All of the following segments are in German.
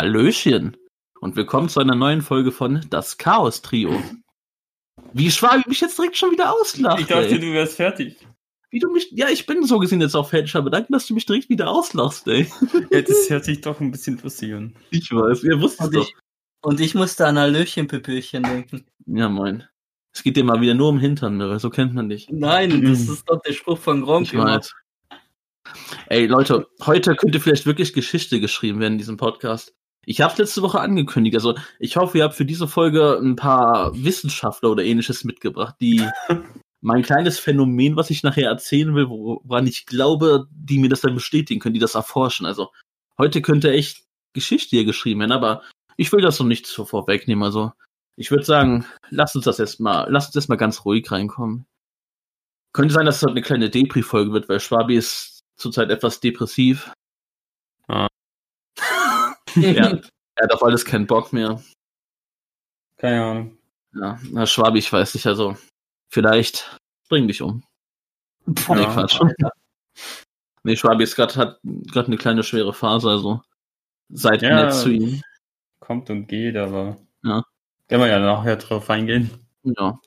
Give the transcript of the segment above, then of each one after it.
Hallöchen und willkommen zu einer neuen Folge von Das Chaos Trio. Wie Schwabi mich jetzt direkt schon wieder auslacht. Ich dachte, ey. du wärst fertig. Wie du mich, ja, ich bin so gesehen jetzt auch fertig, aber danke, dass du mich direkt wieder auslachst, ey. Ja, das hört sich doch ein bisschen lustig an. Ich weiß, ihr wusstet Und doch. ich, und ich musste an Hallöchen-Püppelchen denken. Ja, moin. Es geht dir mal wieder nur um Hintern, Mirre, so kennt man dich. Nein, das ist doch der Spruch von Gronk Ich weiß. Ey, Leute, heute könnte vielleicht wirklich Geschichte geschrieben werden in diesem Podcast. Ich habe letzte Woche angekündigt. Also, ich hoffe, ihr habt für diese Folge ein paar Wissenschaftler oder ähnliches mitgebracht, die mein kleines Phänomen, was ich nachher erzählen will, woran ich glaube, die mir das dann bestätigen können, die das erforschen. Also, heute könnte echt Geschichte hier geschrieben werden, aber ich will das noch nicht so vorwegnehmen. Also, ich würde sagen, lasst uns das erstmal, lasst uns erstmal ganz ruhig reinkommen. Könnte sein, dass es heute eine kleine Depri-Folge wird, weil Schwabi ist zurzeit etwas depressiv. Ah. Ja, er hat auf alles keinen Bock mehr. Keine Ahnung. Ja, na, Schwabi, ich weiß nicht, also vielleicht bring dich um. Boah, nee, Quatsch. Nee, Schwabi ist grad, hat gerade eine kleine schwere Phase, also seid Ja. nett zu ihm. Kommt und geht, aber. Ja. Können wir ja nachher drauf eingehen. Ja.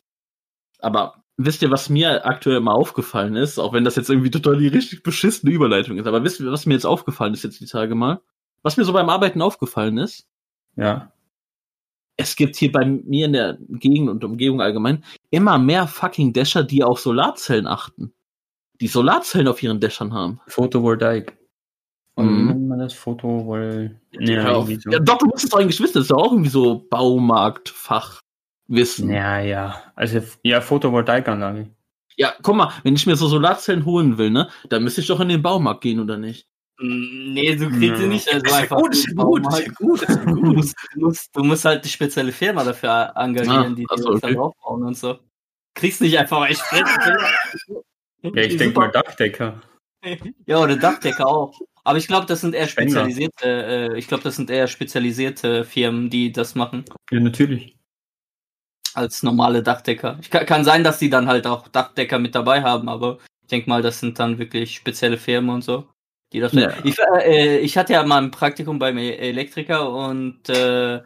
Aber wisst ihr, was mir aktuell mal aufgefallen ist, auch wenn das jetzt irgendwie total die richtig beschissene Überleitung ist, aber wisst ihr, was mir jetzt aufgefallen ist jetzt die Tage mal? Was mir so beim Arbeiten aufgefallen ist? Ja. Es gibt hier bei mir in der Gegend und Umgebung allgemein immer mehr fucking Dasher, die auf Solarzellen achten. Die Solarzellen auf ihren Dächern haben. Photovoltaik. Und Mhm. nennt man das Photovol. Auf. irgendwie so. Ja, doch, du musst es doch eigentlich wissen, das ist doch auch irgendwie so Baumarktfachwissen. ja, ja. Also, ja, Photovoltaikanlage. Ja, guck mal, wenn ich mir so Solarzellen holen will, ne, dann müsste ich doch in den Baumarkt gehen, oder nicht? Nee, du kriegst sie nicht also einfach. gut, ist ja gut, ist gut, ist gut. musst, du, musst, du musst halt eine spezielle Firma dafür engagieren, Ah, die das dann okay. draufbauen und so. Kriegst nicht einfach echt Ja, ich denke mal Dachdecker. Ja, oder Dachdecker auch. Aber ich glaube, das sind eher spezialisierte, äh, ich glaube, das sind eher spezialisierte Firmen, die das machen, Ja, natürlich. als normale Dachdecker. Ich kann, kann sein, dass die dann halt auch Dachdecker mit dabei haben, aber ich denke mal, das sind dann wirklich spezielle Firmen und so. Die das Ja. ich, äh, ich hatte ja mal ein Praktikum beim Elektriker und äh,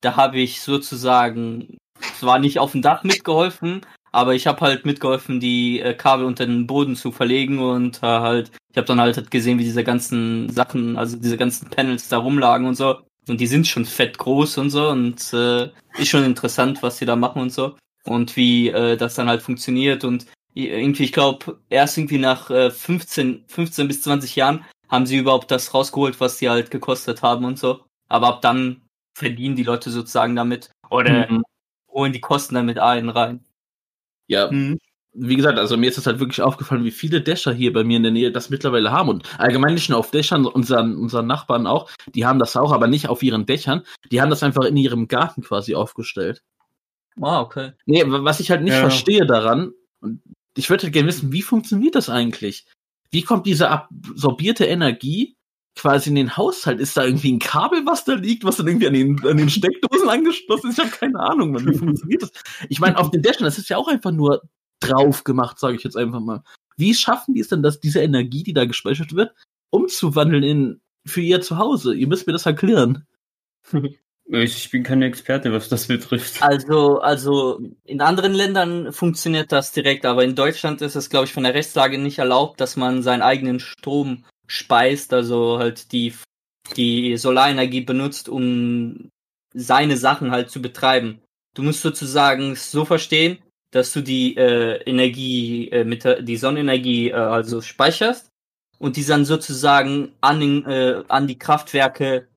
da habe ich sozusagen zwar nicht auf dem Dach mitgeholfen, aber ich habe halt mitgeholfen, die äh, Kabel unter den Boden zu verlegen und äh, halt, ich habe dann halt gesehen, wie diese ganzen Sachen, also diese ganzen Panels da rumlagen und so. Und die sind schon fett groß und so und äh, ist schon interessant, was die da machen und so. Und wie äh, das dann halt funktioniert und irgendwie, ich glaube, erst irgendwie nach äh, 15, 15 bis 20 Jahren haben sie überhaupt das rausgeholt, was sie halt gekostet haben und so. Aber ab dann verdienen die Leute sozusagen damit oder Mhm. holen die Kosten damit ein rein. Ja, wie gesagt, also mir ist es halt wirklich aufgefallen, wie viele Dächer hier bei mir in der Nähe das mittlerweile haben. Und allgemein nicht nur auf Dächern, unseren, unseren Nachbarn auch, die haben das auch, aber nicht auf ihren Dächern. Die haben das einfach in ihrem Garten quasi aufgestellt. Ah, okay. Nee, wa- was ich halt nicht Ja. verstehe daran, und ich würde gerne wissen, wie funktioniert das eigentlich? Wie kommt diese absorbierte Energie quasi in den Haushalt? Ist da irgendwie ein Kabel, was da liegt, was dann irgendwie an den, an den Steckdosen angeschlossen ist? Ich habe keine Ahnung, Mann, wie funktioniert das? Ich meine, auf den Dächern, das ist ja auch einfach nur drauf gemacht, sage ich jetzt einfach mal. Wie schaffen die es denn, dass diese Energie, die da gespeichert wird, umzuwandeln in für ihr Zuhause? Ihr müsst mir das erklären. Ich bin kein Experte, was das betrifft. Also, also in anderen Ländern funktioniert das direkt, aber in Deutschland ist es, glaube ich, von der Rechtslage nicht erlaubt, dass man seinen eigenen Strom speist, also halt die, die Solarenergie benutzt, um seine Sachen halt zu betreiben. Du musst sozusagen so verstehen, dass du die äh, Energie äh, mit der, die Sonnenenergie äh, also speicherst und die dann sozusagen an, den, äh, an die Kraftwerke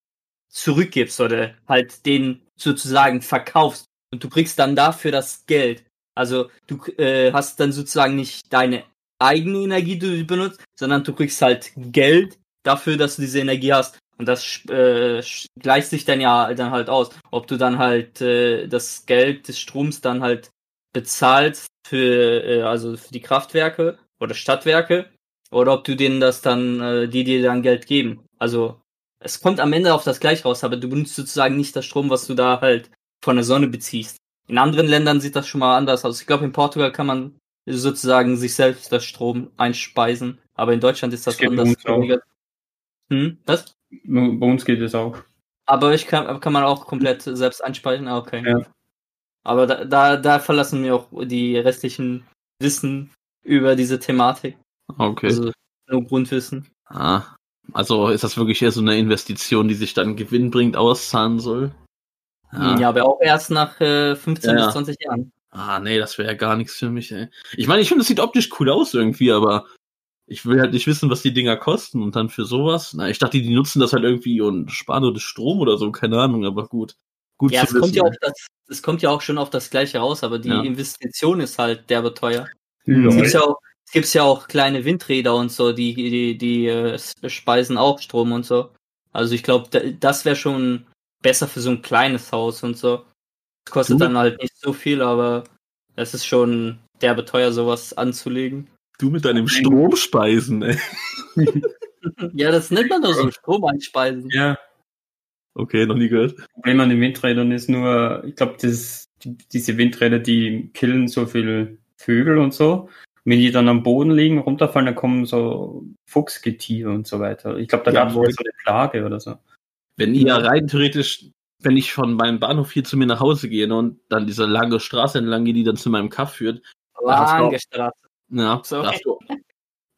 zurückgibst oder halt den sozusagen verkaufst und du kriegst dann dafür das Geld. Also du äh, hast dann sozusagen nicht deine eigene Energie, die du benutzt, sondern du kriegst halt Geld dafür, dass du diese Energie hast. Und das äh, gleicht sich dann ja dann halt aus, ob du dann halt äh, das Geld des Stroms dann halt bezahlst für äh, also für die Kraftwerke oder Stadtwerke oder ob du denen das dann äh, die dir dann Geld geben. Also es kommt am Ende auf das gleich raus, aber du benutzt sozusagen nicht das Strom, was du da halt von der Sonne beziehst. In anderen Ländern sieht das schon mal anders aus. Ich glaube, in Portugal kann man sozusagen sich selbst das Strom einspeisen. Aber in Deutschland ist das Das geht bei anders uns auch. geregelt. Hm, was? Bei uns geht es auch. Aber ich kann, kann man auch komplett selbst einspeisen? Ah, okay. Ja. Aber da, da, da verlassen wir auch die restlichen Wissen über diese Thematik. Okay. Also nur Grundwissen. ah. Also ist das wirklich eher so eine Investition, die sich dann gewinnbringend auszahlen soll? Ja, aber auch erst nach äh, 15 Ja, ja. bis 20 Jahren. Ah, nee, das wäre ja gar nichts für mich, ey. Ich meine, ich finde, es sieht optisch cool aus irgendwie, aber ich will halt nicht wissen, was die Dinger kosten und dann für sowas. Na, ich dachte, die nutzen das halt irgendwie und sparen nur das Strom oder so, keine Ahnung, aber gut. Gut Ja, zu es kommt wissen. ja, auch das, es kommt ja auch schon auf das Gleiche raus, aber die Ja. Investition ist halt derbe teuer. Ja. Es gibt ja auch, es gibt's ja auch kleine Windräder und so, die, die, die äh, speisen auch Strom und so. Also ich glaube, das wäre schon besser für so ein kleines Haus und so. Es kostet Du- dann halt nicht so viel, aber es ist schon derbe teuer, sowas anzulegen. Du mit deinem Stromspeisen, ey. Ja, das nennt man doch so Strom einspeisen. ja, Okay, noch nie gehört. Problem an den Windrädern ist nur, ich glaube, das, die, diese Windräder, die killen so viel Vögel und so. Wenn die dann am Boden liegen, runterfallen, dann kommen so Fuchsgetier und so weiter. Ich glaube, da Ja, gab es wohl so eine Plage oder so. Wenn ihr rein theoretisch, wenn ich von meinem Bahnhof hier zu mir nach Hause gehe ne, und dann diese lange Straße entlang gehe, die dann zu meinem Kaff führt, Lange Straße. ja, da hast du,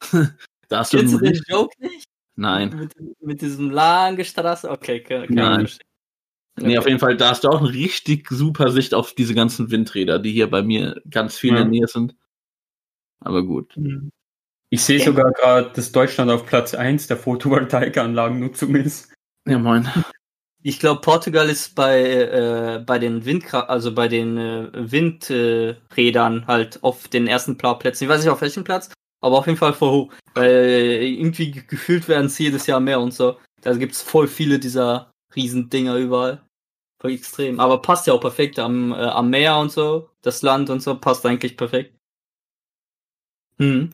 da hast du, du den einen- Joke nicht? Nein. Mit, mit diesem lange Straße? Okay, kann, kann Nein. ich verstehen. Nee, auf jeden Fall, da hast du auch eine richtig super Sicht auf diese ganzen Windräder, die hier bei mir ganz viel in Ja. der Nähe sind. Aber gut. Ich sehe Ja. sogar gerade, dass Deutschland auf Platz 1 der Photovoltaikanlagennutzung ist. Ja, moin. Ich glaube, Portugal ist bei, äh, bei den Windkra also bei den äh, Windrädern äh, halt auf den ersten Plätzen. Ich weiß nicht auf welchem Platz, aber auf jeden Fall vor hoch. Weil äh, irgendwie ge- gefühlt werden es jedes Jahr mehr und so. Da gibt's voll viele dieser Riesendinger überall. Voll extrem. Aber passt ja auch perfekt am, äh, am Meer und so. Das Land und so passt eigentlich perfekt. Hm.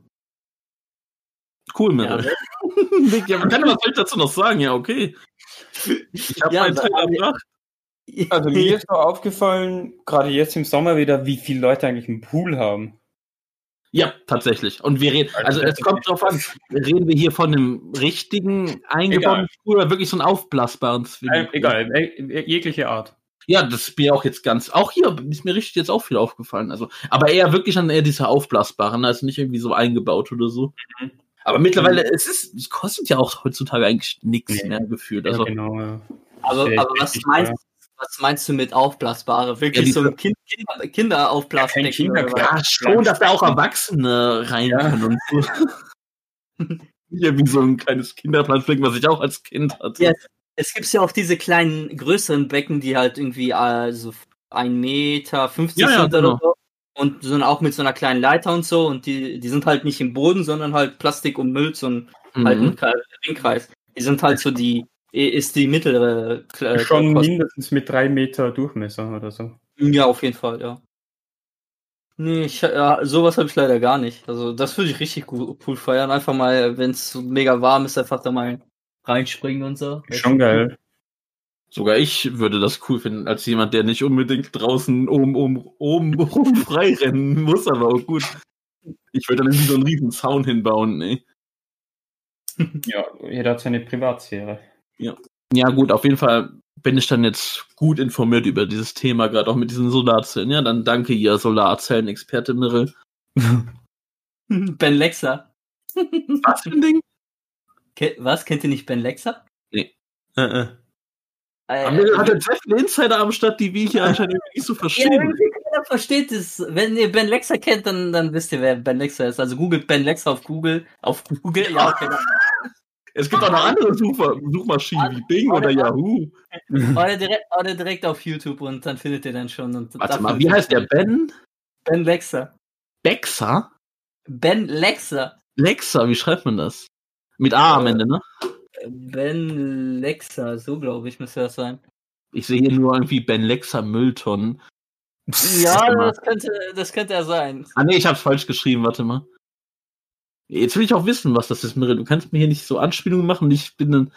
Cool, Meryl. Ja, man kann was soll ich dazu noch sagen? Ja, okay. Ich habe Ja, meinen Teil aber- erbracht. Also mir ist so aufgefallen, gerade jetzt im Sommer wieder, wie viele Leute eigentlich einen Pool haben. Ja, tatsächlich. Und wir reden, also es kommt drauf an, reden wir hier von einem richtigen eingebauten Pool oder wirklich so einen aufblasbaren Swimmingpool? egal, äh, jegliche Art. Ja, das ist mir auch jetzt ganz, auch hier ist mir richtig jetzt auch viel aufgefallen. Also, aber eher wirklich an eher diese aufblasbaren, also nicht irgendwie so eingebaut oder so. Mhm. Aber mittlerweile, es ist, es kostet ja auch heutzutage eigentlich nichts Nee. mehr gefühlt. Ja, Also, genau. Ja. Aber, Sehr aber was richtig, meinst, ja. was meinst du mit aufblasbare? Wirklich Ja, so ein kind, Kinder, Kinderaufblasdecken? Ja, kein oder Kinderkram. was? ja, schon, dass da auch Erwachsene rein Ja. können und so. ja, wie so ein kleines Kinderplanschbecken, was ich auch als Kind hatte. Ja. Es gibt ja auch diese kleinen, größeren Becken, die halt irgendwie äh, so ein Meter 50 Ja, ja, sind genau. oder so. Und so auch mit so einer kleinen Leiter und so. Und die, die sind halt nicht im Boden, sondern halt Plastik ummüllt, so ein halt Mhm. Kre- Ringkreis. Die sind halt so die, ist die mittlere. äh, Schon Kost- mindestens mit drei Meter Durchmesser oder so. Ja, auf jeden Fall, ja. Nee, ich, ja, sowas habe ich leider gar nicht. Also das würde ich richtig cool, cool feiern. Einfach mal, wenn es so mega warm ist, einfach da mal reinspringen und so. Schon geil. Sogar ich würde das cool finden, als jemand, der nicht unbedingt draußen oben, oben, oben rum frei rennen muss, aber auch gut. Ich würde dann irgendwie so einen riesen Zaun hinbauen, ne? Ja, jeder hat seine Privatsphäre. Ja, gut, auf jeden Fall bin ich dann jetzt gut informiert über dieses Thema, gerade auch mit diesen Solarzellen. Ja, dann danke ihr Solarzellen-Experte Mirre. Ben Lexa. Was für ein Ding? Ke was? Kennt ihr nicht Ben Lexa? Äh, äh. Äh, Mirre hat jetzt sehr viele Insider am Start, die wir hier anscheinend irgendwie nicht so ja, verstehen. irgendwie keiner versteht es. Wenn ihr Ben Lexa kennt, dann, dann wisst ihr, wer Ben Lexa ist. Also googelt Ben Lexa auf Google. Auf Google, ja, okay. Es gibt auch noch andere Suchma Suchmaschinen wie Bing oder Yahoo. Oder direkt, oder direkt auf YouTube und dann findet ihr dann schon. Und Warte mal, wie heißt der? Ben Ben Lexa. Bexer? Ben Lexa. Lexa, wie schreibt man das? Mit A am Äh, Ende, ne? Ben Lexa, so glaube ich, müsste das sein. Ich sehe hier nur irgendwie Ben Lexa Mülltonnen. Ja, das könnte, das könnte er sein. Ah nee, ich hab's falsch geschrieben, warte mal. Jetzt will ich auch wissen, was das ist, Mirre. Du kannst mir hier nicht so Anspielungen machen. Ich bin ein.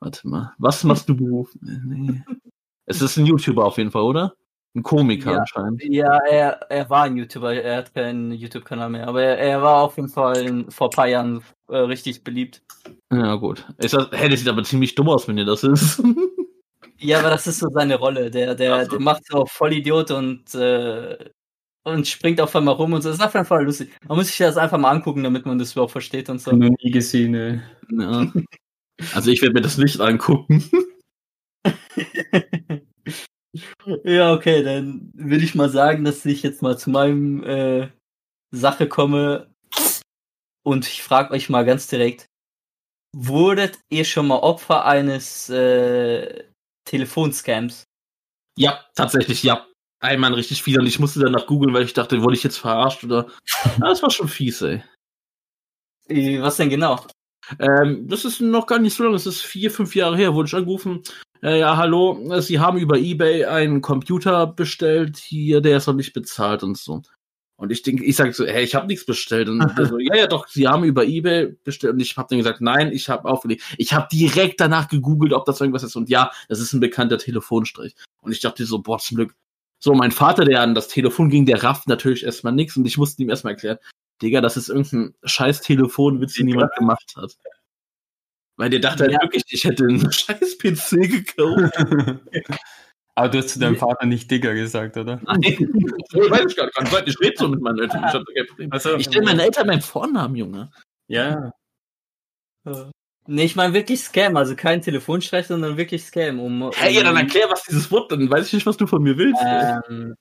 Warte mal. Was machst du beruflich? Nee. Es ist ein YouTuber auf jeden Fall, oder? Ein Komiker Ja. anscheinend. Ja, er, er war ein YouTuber, er hat keinen YouTube-Kanal mehr, aber er, er war auf jeden Fall in, vor ein paar Jahren äh, richtig beliebt. Ja, gut. Ist das, hey, das sieht aber ziemlich dumm aus, wenn ihr das ist. Ja, aber das ist so seine Rolle. Der, der, so. der macht so Vollidiot und, äh, und springt auf einmal rum und so. Das ist auf jeden Fall lustig. Man muss sich das einfach mal angucken, damit man das überhaupt versteht und so. Noch nie gesehen. Ey. ja. Also ich werde mir das nicht angucken. ja, okay, dann will ich mal sagen, dass ich jetzt mal zu meinem äh, Sache komme. Und ich frage euch mal ganz direkt, wurdet ihr schon mal Opfer eines äh, Telefonscams? Ja, tatsächlich, ja. Einmal richtig fies und ich musste danach googeln, weil ich dachte, wurde ich jetzt verarscht oder. Ja, das war schon fies, ey. Äh, Was denn genau? Ähm, das ist noch gar nicht so lange, das ist vier, fünf Jahre her, wurde ich angerufen. Äh, ja, hallo, Sie haben über Ebay einen Computer bestellt, hier, der ist noch nicht bezahlt und so. Und ich denke, ich sage so, hey, ich habe nichts bestellt. Und der so, ja, ja, doch, Sie haben über Ebay bestellt. Und ich habe dann gesagt, nein, ich habe aufgelegt. Ich habe direkt danach gegoogelt, ob das irgendwas ist. Und ja, das ist ein bekannter Telefonstrich. Und ich dachte so, boah, zum Glück. So, mein Vater, der an das Telefon ging, der rafft natürlich erstmal nichts. Und ich musste ihm erstmal erklären, Digga, das ist irgendein scheiß Telefonwitz, den niemand gemacht hat. Weil der dachte halt Ja. wirklich, ich hätte einen scheiß PC gekauft. Aber du hast zu deinem Vater nicht Digger gesagt, oder? Nein, weiß ich gar nicht. Ich rede so mit meinen Eltern. Ich, hab da kein Problem. Also, ich stelle meinen Eltern meinen Vornamen, Junge. Ja, Nee, ich meine wirklich Scam, also kein Telefonstreich, sondern wirklich Scam. Um, um Hey, ja, dann erklär, was dieses Wort, dann weiß ich nicht, was du von mir willst. ähm,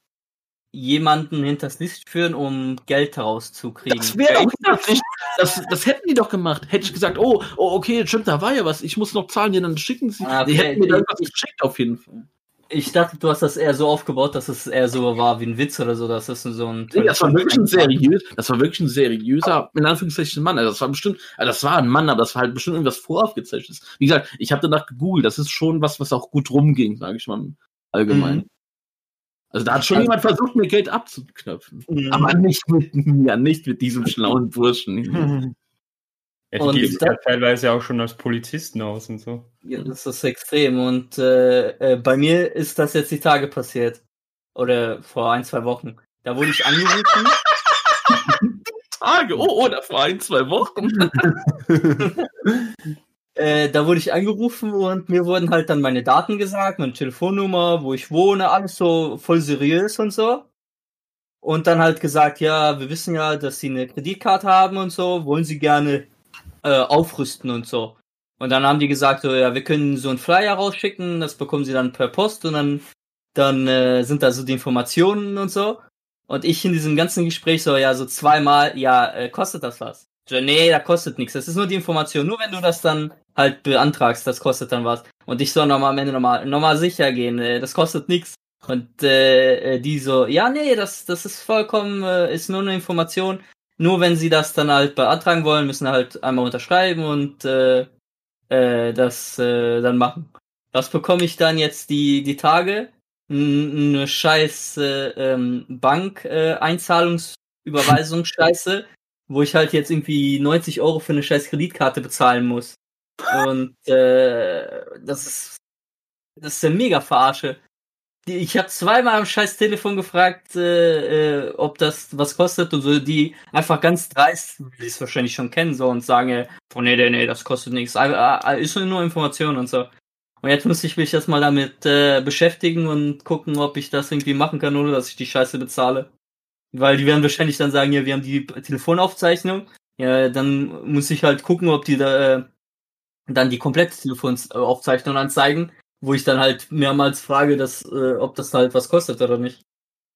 jemanden hinters Licht führen, um Geld rauszukriegen. das wäre doch nicht. Das, das hätten die doch gemacht. Hätte ich gesagt, oh, oh, okay, stimmt, da war ja was. Ich muss noch zahlen, ja, dann schicken sie. Ah, Die okay, hätten mir da ich- irgendwas geschickt, auf jeden Fall. Ich dachte, du hast das eher so aufgebaut, dass es eher so war wie ein Witz oder so, dass das so ein. Nee, das war wirklich ein seriös, das war wirklich ein seriöser, in Anführungszeichen Mann. Also das war bestimmt, also das war ein Mann, aber das war halt bestimmt irgendwas voraufgezeichnetes. Wie gesagt, ich habe danach gegoogelt, das ist schon was, was auch gut rumging, sage ich mal allgemein. Mhm. Also da hat schon jemand versucht, mir Geld abzuknöpfen. Mhm. Aber nicht mit mir, nicht mit diesem schlauen Burschen. ja Und die geben da- ja teilweise auch schon als Polizisten aus und so. Ja, das ist extrem. Und äh, äh, bei mir ist das jetzt die Tage passiert. Oder vor ein, zwei Wochen. Da wurde ich angerufen. Tage, oh, oh, das war ein, zwei Wochen. Äh, da wurde ich angerufen und mir wurden halt dann meine Daten gesagt, meine Telefonnummer, wo ich wohne, alles so voll seriös und so. Und dann halt gesagt, ja, wir wissen ja, dass sie eine Kreditkarte haben und so, wollen sie gerne äh, aufrüsten und so. Und dann haben die gesagt, so, ja, wir können so einen Flyer rausschicken, das bekommen sie dann per Post und dann, dann äh, sind da so die Informationen und so. Und ich in diesem ganzen Gespräch so, ja, so zweimal, ja, äh, kostet das was? So, nee, da kostet nichts. Das ist nur die Information. Nur wenn du das dann halt beantragst, das kostet dann was. Und ich soll nochmal am Ende nochmal noch mal sicher gehen, äh, das kostet nichts. Und äh, äh, die so, ja, nee, das, das ist vollkommen, äh, ist nur eine Information. Nur wenn sie das dann halt beantragen wollen, müssen halt einmal unterschreiben und äh, äh, das äh, dann machen. Was bekomme ich dann jetzt die, die Tage? N- Eine scheiß äh, ähm, Bank-Einzahlungsüberweisungsscheiße, wo ich halt jetzt irgendwie 90 Euro für eine scheiß Kreditkarte bezahlen muss. Und äh, das ist das ist eine mega Verarsche. Ich habe zweimal am scheiß Telefon gefragt, äh, äh, ob das was kostet und so, die einfach ganz dreist, die es wahrscheinlich schon kennen, so und sagen, äh, oh, nee, nee, nee, das kostet nichts. Äh, äh, ist nur Information und so. Und jetzt muss ich mich erstmal damit äh, beschäftigen und gucken, ob ich das irgendwie machen kann, ohne dass ich die Scheiße bezahle. Weil die werden wahrscheinlich dann sagen, ja, wir haben die Telefonaufzeichnung. Ja, dann muss ich halt gucken, ob die da äh, dann die komplette Telefonaufzeichnung anzeigen, wo ich dann halt mehrmals frage, dass, äh, ob das halt was kostet oder nicht.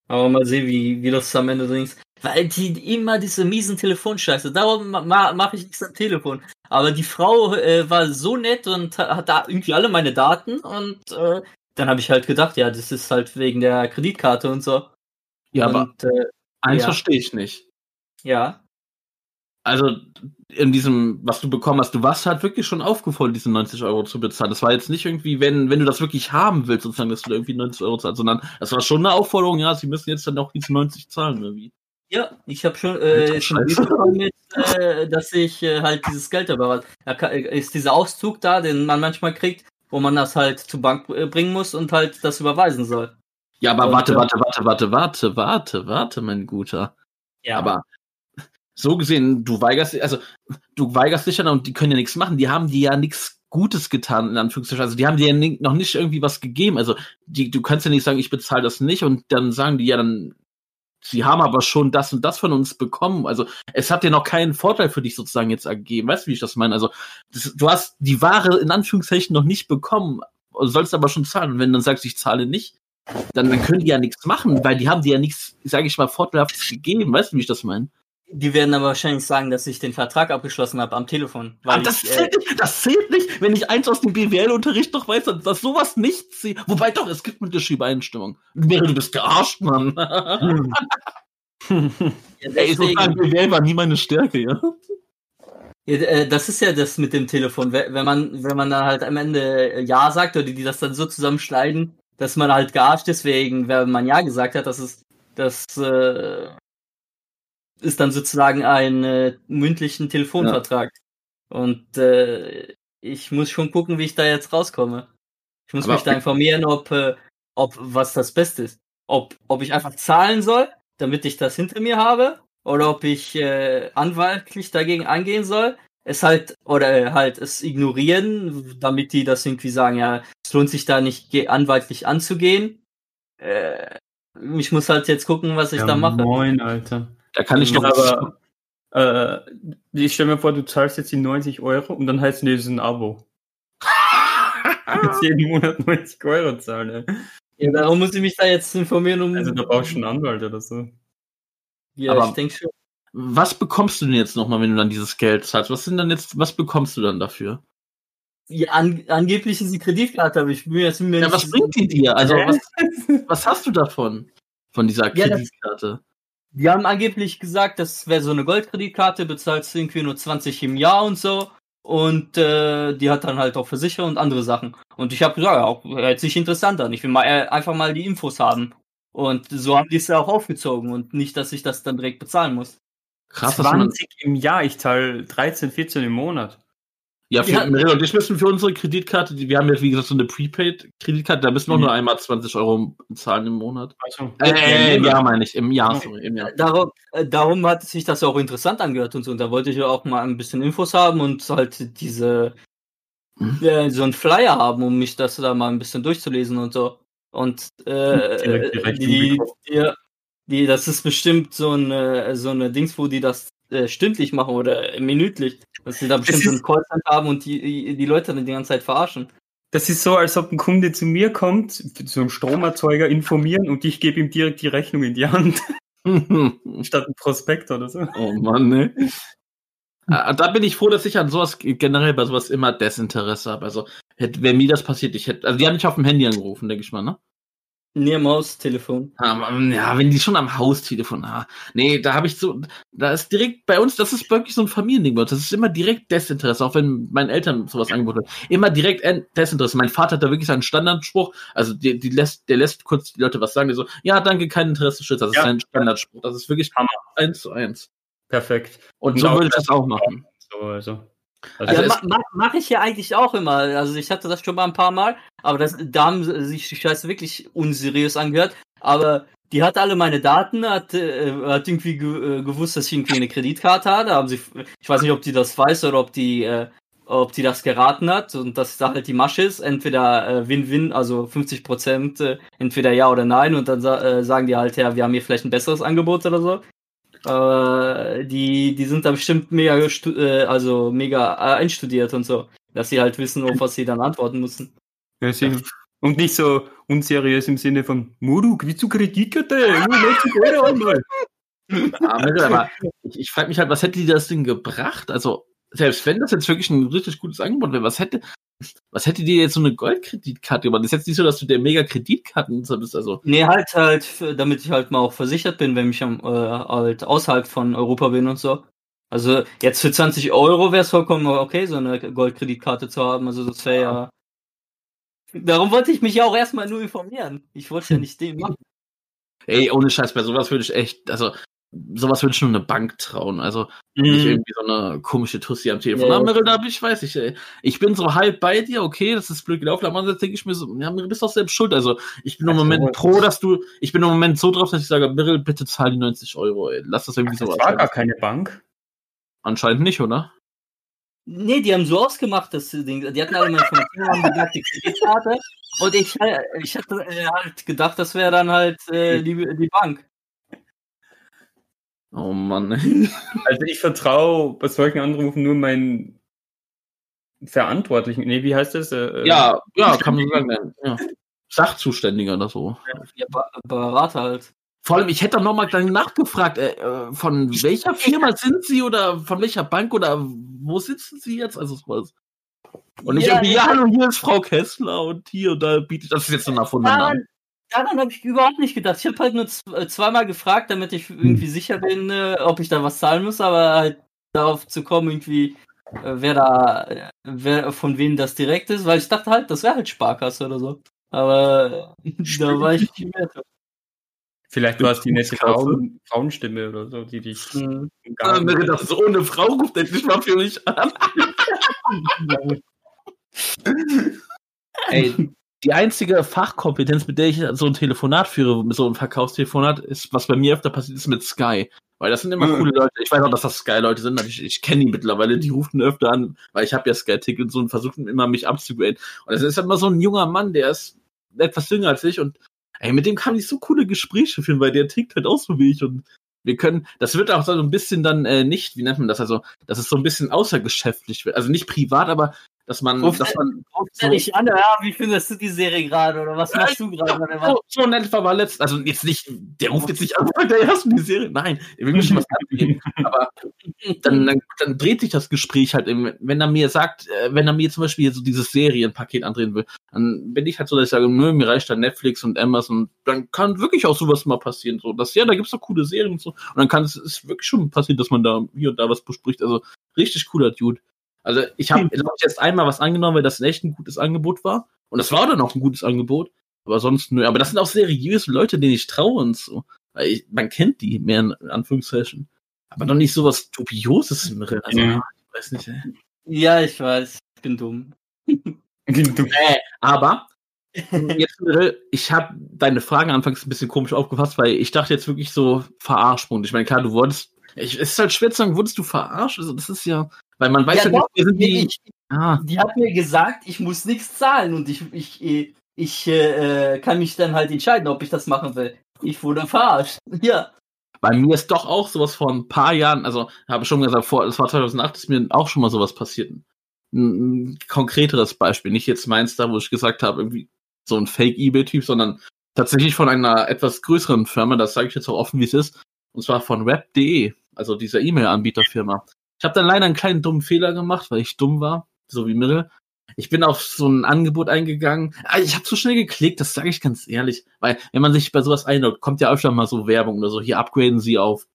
Aber mal sehen, wie, wie das am Ende ist. Weil die immer diese miesen Telefonscheiße. Darum ma ma mache ich nichts am Telefon. Aber die Frau äh, war so nett und hat, da irgendwie alle meine Daten und äh, dann habe ich halt gedacht, ja, das ist halt wegen der Kreditkarte und so. Ja, aber und, äh, eins ja. verstehe ich nicht. ja. Also in diesem, was du bekommen hast, du warst halt wirklich schon aufgefordert, diese 90 Euro zu bezahlen. Das war jetzt nicht irgendwie, wenn, wenn du das wirklich haben willst, sozusagen, dass du da irgendwie 90 Euro zahlst, sondern das war schon eine Aufforderung, ja, sie müssen jetzt dann auch diese 90 zahlen, irgendwie. Ja, ich habe schon, äh, schon mit, äh, dass ich äh, halt dieses Geld aber da äh, ist dieser Auszug da, den man manchmal kriegt, wo man das halt zur Bank äh, bringen muss und halt das überweisen soll. Ja, aber warte, warte, warte, warte, warte, warte, warte, mein Guter. Ja, Aber so gesehen, du weigerst, also du weigerst dich ja noch und die können ja nichts machen. Die haben dir ja nichts Gutes getan, in Anführungszeichen. Also die haben dir ja noch nicht irgendwie was gegeben. Also die, du kannst ja nicht sagen, ich bezahle das nicht und dann sagen die ja dann, sie haben aber schon das und das von uns bekommen. Also es hat dir noch keinen Vorteil für dich sozusagen jetzt ergeben. Weißt du, wie ich das meine? Also das, du hast die Ware in Anführungszeichen noch nicht bekommen, sollst aber schon zahlen. Und wenn du dann sagst, ich zahle nicht, dann, dann können die ja nichts machen, weil die haben dir ja nichts, sage ich mal, Vorteilhaftes gegeben. Weißt du, wie ich das meine? die werden aber wahrscheinlich sagen, dass ich den Vertrag abgeschlossen habe am Telefon. Weil Aber das, ich, äh, zählt nicht, das zählt nicht, wenn ich eins aus dem BWL-Unterricht noch weiß, dass, dass sowas nicht zählt. Wobei doch, es gibt eine Übereinstimmung. Wäre du bist gearscht, Mann. ja, Ey, sagen, BWL war nie meine Stärke, ja. Ja, äh, das ist ja das mit dem Telefon. Wenn wenn man, wenn man dann halt am Ende äh, Ja sagt oder die das dann so zusammenschneiden, dass man halt gearscht ist, wegen, wenn man Ja gesagt hat, das ist, das äh, ist dann sozusagen ein äh, mündlichen Telefonvertrag. Und äh, ich muss schon gucken, wie ich da jetzt rauskomme. Ich muss Aber- mich da informieren, ob, äh, ob was das Beste ist. Ob, ob ich einfach zahlen soll, damit ich das hinter mir habe, oder ob ich äh, anwaltlich dagegen angehen soll. Es halt, oder äh, halt es ignorieren, damit die das irgendwie sagen, ja, es lohnt sich da nicht anwaltlich anzugehen. Äh, ich muss halt jetzt gucken, was ich ja, da mache. Moin, Alter. Da kann ich Ja, noch. aber äh, ich stell mir vor, du zahlst jetzt die 90 Euro und dann heißt es, nee, das ist ein Abo. Jetzt jeden Monat 90 Euro zahlen. ey. Ja, darum muss ich mich da jetzt informieren, um. Also da brauchst du einen Anwalt oder so. ja, Aber- ich denke schon. Was bekommst du denn jetzt nochmal, wenn du dann dieses Geld zahlst? Was sind dann jetzt, was bekommst du dann dafür? Ja, an, angeblich ist die Kreditkarte, aber ich bin jetzt mir Ja, was bringt die dir? Also, was, was hast du davon? Von dieser Ja, Kreditkarte? Die haben angeblich gesagt, das wäre so eine Goldkreditkarte, bezahlst du irgendwie nur 20 im Jahr und so. Und äh, die hat dann halt auch Versicherung und andere Sachen. Und ich habe gesagt, ja, auch, hört sich interessant an. Ich will mal äh, einfach mal die Infos haben. Und so haben die es ja auch aufgezogen und nicht, dass ich das dann direkt bezahlen muss. Krass, dass man, 20 im Jahr, ich zahle 13, 14 im Monat. ja, für, Ja. Und ich müssen für unsere Kreditkarte, wir haben ja, wie gesagt, so eine Prepaid-Kreditkarte, da müssen wir auch Mhm. nur einmal 20 Euro zahlen im Monat. Also, Äh, im Jahr meine ich, im Jahr, Ja. sorry, im Jahr. Darum, äh, darum hat sich das auch interessant angehört und so. Und da wollte ich ja auch mal ein bisschen Infos haben und halt diese Mhm. äh, so ein Flyer haben, um mich das da mal ein bisschen durchzulesen und so. Und äh, Direkt Rechnung die, die, die, das ist bestimmt so eine so eine Dings, wo die das äh, stündlich machen oder minütlich, dass sie da bestimmt so einen Callcenter haben und die die Leute dann die ganze Zeit verarschen. Das ist so, als ob ein Kunde zu mir kommt, zu einem Stromerzeuger informieren und ich gebe ihm direkt die Rechnung in die Hand, statt ein Prospekt oder so. oh Mann, ne? Ah, Da bin ich froh, dass ich an sowas generell bei sowas immer Desinteresse habe. Also, hätte, wäre mir das passiert, ich hätte, also die haben mich auf dem Handy angerufen, denke ich mal, ne? Nee, Maus-Telefon. Aber, ja, wenn die schon am Haustelefon, ah, nee, da habe ich so, da ist direkt bei uns, das ist wirklich so ein Familiending, bei uns. das ist immer direkt Desinteresse, auch wenn meinen Eltern sowas angeboten haben. Immer direkt Desinteresse. Mein Vater hat da wirklich seinen Standardspruch, also die, die lässt, der lässt kurz die Leute was sagen, der so, ja, danke, kein Interesse, Schütz, das ist Ja. sein Standardspruch, das ist wirklich Hammer. eins zu eins. Perfekt. Und, Und so würde ich das auch machen. So, also. Also ja, ma ma mache ich ja eigentlich auch immer. Also ich hatte das schon mal ein paar Mal, aber das, da haben sich die Scheiße wirklich unseriös angehört. Aber die hat alle meine Daten, hat, äh, hat irgendwie ge äh, gewusst, dass ich irgendwie eine Kreditkarte hatte. Haben sie, ich weiß nicht, ob die das weiß oder ob die, äh, ob die das geraten hat und dass da halt die Masche ist. Entweder äh, Win-Win, also 50 Prozent, äh, entweder ja oder nein. Und dann äh, sagen die halt, ja, wir haben hier vielleicht ein besseres Angebot oder so. Äh, die, die sind da bestimmt mega, äh, also mega äh, einstudiert und so, dass sie halt wissen, auf was sie dann antworten müssen. Ja, sie- Und nicht so unseriös im Sinne von, willst du Kreditkarte? Nur 90 Euro einmal. Aber, aber ich, ich frage mich halt, was hätte die das Ding gebracht? Also, selbst wenn das jetzt wirklich ein richtig gutes Angebot wäre, was hätte, was hätte dir jetzt so eine Goldkreditkarte gemacht? Das ist jetzt nicht so, dass du der mega Kreditkartennutzer bist, also. Nee, halt halt, damit ich halt mal auch versichert bin, wenn ich am, äh, halt außerhalb von Europa bin und so. Also jetzt für 20 Euro wäre es vollkommen okay, so eine Goldkreditkarte zu haben. Also das wäre ja. Darum wollte ich mich ja auch erstmal nur informieren. Ich wollte ja nicht den machen. Ey, ohne Scheiß, bei sowas würde ich echt, also, sowas würde ich nur eine Bank trauen. Also nicht Mhm. irgendwie so eine komische Tussi am Telefon. Ja. Ja. Mirel, da bin ich, weiß ich, ey. ich bin so halb bei dir, okay, das ist blöd gelaufen, aber andererseits denke ich mir so, ja, Mirel, bist doch selbst schuld. Also ich bin im Ach so, Moment das pro, dass du, ich bin im Moment so drauf, dass ich sage, Mirel, bitte zahl die 90 Euro, ey. Lass das irgendwie Das so war gar keine Bank. Anscheinend nicht, oder? Nee, die haben so ausgemacht, das Ding. Die hatten alle meine Informationen, haben gesagt, die Kreditkarte. Und ich, äh, ich hatte äh, halt gedacht, das wäre dann halt äh, die, die Bank. Oh Mann. Also ich vertraue bei solchen Anrufen nur meinen Verantwortlichen. Nee, wie heißt das? Äh, Ja, ja, kann man sagen. Ja. Sachzuständiger oder so. Ja, Berater halt. Vor allem, ich hätte doch nochmal gleich nachgefragt, äh, äh, von welcher Firma sind Sie oder von welcher Bank oder wo sitzen Sie jetzt? Also sowas. Und nicht Ja, irgendwie, ja. hallo, hier ist Frau Kessler und hier und da bietet das ist jetzt so ein erfundener Name. Daran, habe ich überhaupt nicht gedacht. Ich habe halt nur äh, zweimal gefragt, damit ich irgendwie sicher bin, äh, ob ich da was zahlen muss, aber halt darauf zu kommen, irgendwie, äh, wer da, wer von wem das direkt ist, weil ich dachte halt, das wäre halt Sparkasse oder so. Aber da war ich nicht mehr. Vielleicht war es die nette. Frauen, Frauenstimme oder so, die dich Mhm. Ja, mir das so eine Frau ruft endlich mal für mich an. Ey, die einzige Fachkompetenz, mit der ich so ein Telefonat führe, mit so einem Verkaufstelefonat, ist, was bei mir öfter passiert ist mit Sky. Weil das sind immer Mhm. coole Leute. Ich weiß auch, dass das Sky-Leute sind. Ich, ich kenne die mittlerweile. Die rufen öfter an, weil ich habe ja Sky-Ticket und so und versuchen immer, mich abzugraden. Und das ist immer so ein junger Mann, der ist etwas jünger als ich und ey, mit dem kann ich so coole Gespräche führen, weil der tickt halt auch so wie ich und wir können, das wird auch so ein bisschen dann äh, nicht, wie nennt man das, also, dass es so ein bisschen außergeschäftlich wird. Also nicht privat, aber dass man, Ruf- dass man Ruf dich an, ja, wie findest du die Serie gerade oder was machst du gerade? so, so nett war letzt, also jetzt nicht, der ruft jetzt nicht an, der erst die Serie, nein, der will mir schon was abgeben, aber dann, dann, dann dreht sich das Gespräch halt, eben, wenn er mir sagt, äh, wenn er mir zum Beispiel so dieses Serienpaket andrehen will, dann bin ich halt so, dass ich sage, nö, mir reicht dann Netflix und Amazon, dann kann wirklich auch sowas mal passieren, so, dass, ja, da gibt's doch coole Serien und so, und dann kann es, ist wirklich schon passiert, dass man da hier und da was bespricht, also richtig cooler Dude. Also ich habe, glaube ich, erst einmal was angenommen, weil das echt ein gutes Angebot war. Und das war dann auch ein gutes Angebot. Aber sonst, nö. Aber das sind auch seriöse Leute, denen ich traue und so. Weil ich, man kennt die mehr in Anführungszeichen. Aber doch nicht sowas Dubioses im Rennen. Also, Ja. ich weiß nicht, ey. Ja, ich weiß, ich bin dumm. Du, Äh, aber jetzt, ich habe deine Fragen anfangs ein bisschen komisch aufgefasst, weil ich dachte jetzt wirklich so Verarschpunkt. Ich meine, klar, du wurdest, ich, es ist halt schwer zu sagen, wurdest du verarscht? Also das ist ja, weil man weiß ja, Ja, nicht, wir sind die, Ich, ah, die hat mir gesagt, ich muss nichts zahlen und ich, ich, äh, ich äh, kann mich dann halt entscheiden, ob ich das machen will. Ich wurde verarscht. Ja. Bei mir ist doch auch sowas vor ein paar Jahren, also habe ich schon gesagt, vor, es war 2008, ist mir auch schon mal sowas passiert. Ein, ein konkreteres Beispiel, nicht jetzt meins da, wo ich gesagt habe, irgendwie so ein Fake-Ebay-Typ, sondern tatsächlich von einer etwas größeren Firma, das sage ich jetzt auch offen, wie es ist, und zwar von web.de, also dieser E-Mail-Anbieterfirma. Ich habe dann leider einen kleinen dummen Fehler gemacht, weil ich dumm war, so wie Mirre. Ich bin auf so ein Angebot eingegangen. Ah, Ich habe zu schnell geklickt, das sage ich ganz ehrlich. Weil, wenn man sich bei sowas einloggt, kommt ja öfter mal so Werbung oder so. Hier upgraden sie auf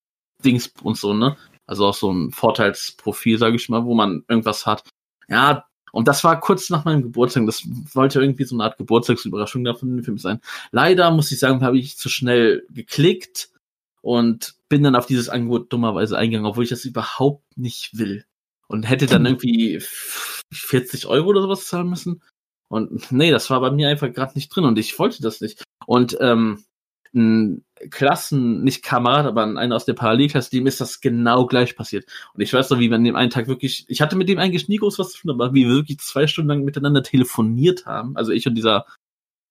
Dings und so, ne? Also auch so ein Vorteilsprofil, sage ich mal, wo man irgendwas hat. Ja, und das war kurz nach meinem Geburtstag. Das wollte irgendwie so eine Art Geburtstagsüberraschung da von dem Film sein. Leider, muss ich sagen, habe ich zu schnell geklickt und bin dann auf dieses Angebot dummerweise eingegangen, obwohl ich das überhaupt nicht will. Und hätte dann irgendwie 40 Euro oder sowas zahlen müssen. Und nee, das war bei mir einfach gerade nicht drin und ich wollte das nicht. Und ähm, ein Klassen, nicht Kamerad, aber einer aus der Parallelklasse, dem ist das genau gleich passiert. Und ich weiß noch, wie wir an dem einen Tag wirklich, ich hatte mit dem eigentlich nie groß was zu tun, aber wie wir wirklich zwei Stunden lang miteinander telefoniert haben, also ich und dieser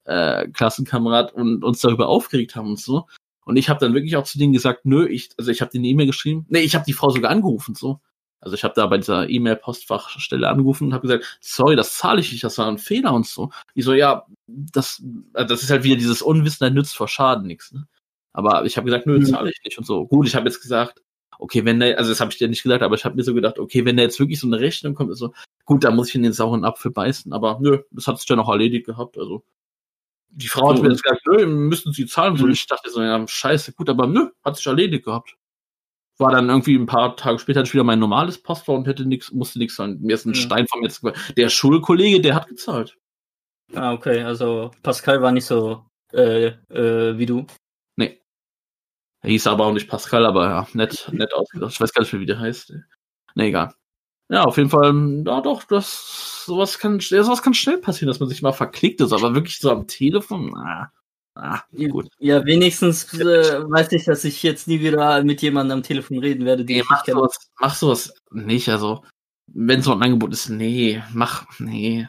äh, Klassenkamerad und uns darüber aufgeregt haben und so. Und ich habe dann wirklich auch zu denen gesagt, nö, ich, also ich habe denen eine E-Mail geschrieben. Nee, ich habe die Frau sogar angerufen, so. Also ich habe da bei dieser E-Mail-Postfachstelle angerufen und habe gesagt, sorry, das zahle ich nicht, das war ein Fehler und so. Die so, ja, das, also das ist halt wieder dieses Unwissen, der nützt vor Schaden nichts. Ne? Aber ich habe gesagt, nö, Mhm. zahle ich nicht und so. Gut, ich habe jetzt gesagt, okay, wenn der, also das habe ich dir nicht gesagt, aber ich habe mir so gedacht, okay, wenn da jetzt wirklich so eine Rechnung kommt, ist so, gut, da muss ich in den sauren Apfel beißen. Aber nö, das hat sich dann auch erledigt gehabt. Also die Frau hat mir jetzt gesagt, nö, müssen sie zahlen. So, Mhm. ich dachte so, ja, scheiße, gut, aber nö, hat sich erledigt gehabt. War dann irgendwie ein paar Tage später hatte ich wieder mein normales Postfach und hätte nix, musste nichts zahlen. Mir ist ein Ja. Stein vom jetzt Der Schulkollege, der hat gezahlt. Ah, okay, also Pascal war nicht so äh, äh, wie du. Nee. Er hieß aber auch nicht Pascal, aber ja, nett, nett ausgedacht. Ich weiß gar nicht mehr, wie der heißt. Ne, egal. Ja, auf jeden Fall, ja doch, das sowas kann, sowas kann schnell passieren, dass man sich mal verklickt ist, aber wirklich so am Telefon, ah, ah gut. Ja, wenigstens äh, weiß ich, dass ich jetzt nie wieder mit jemandem am Telefon reden werde, den nee, ich mach nicht sowas, kenne. Mach sowas nicht, also wenn so ein Angebot ist, nee, mach, nee,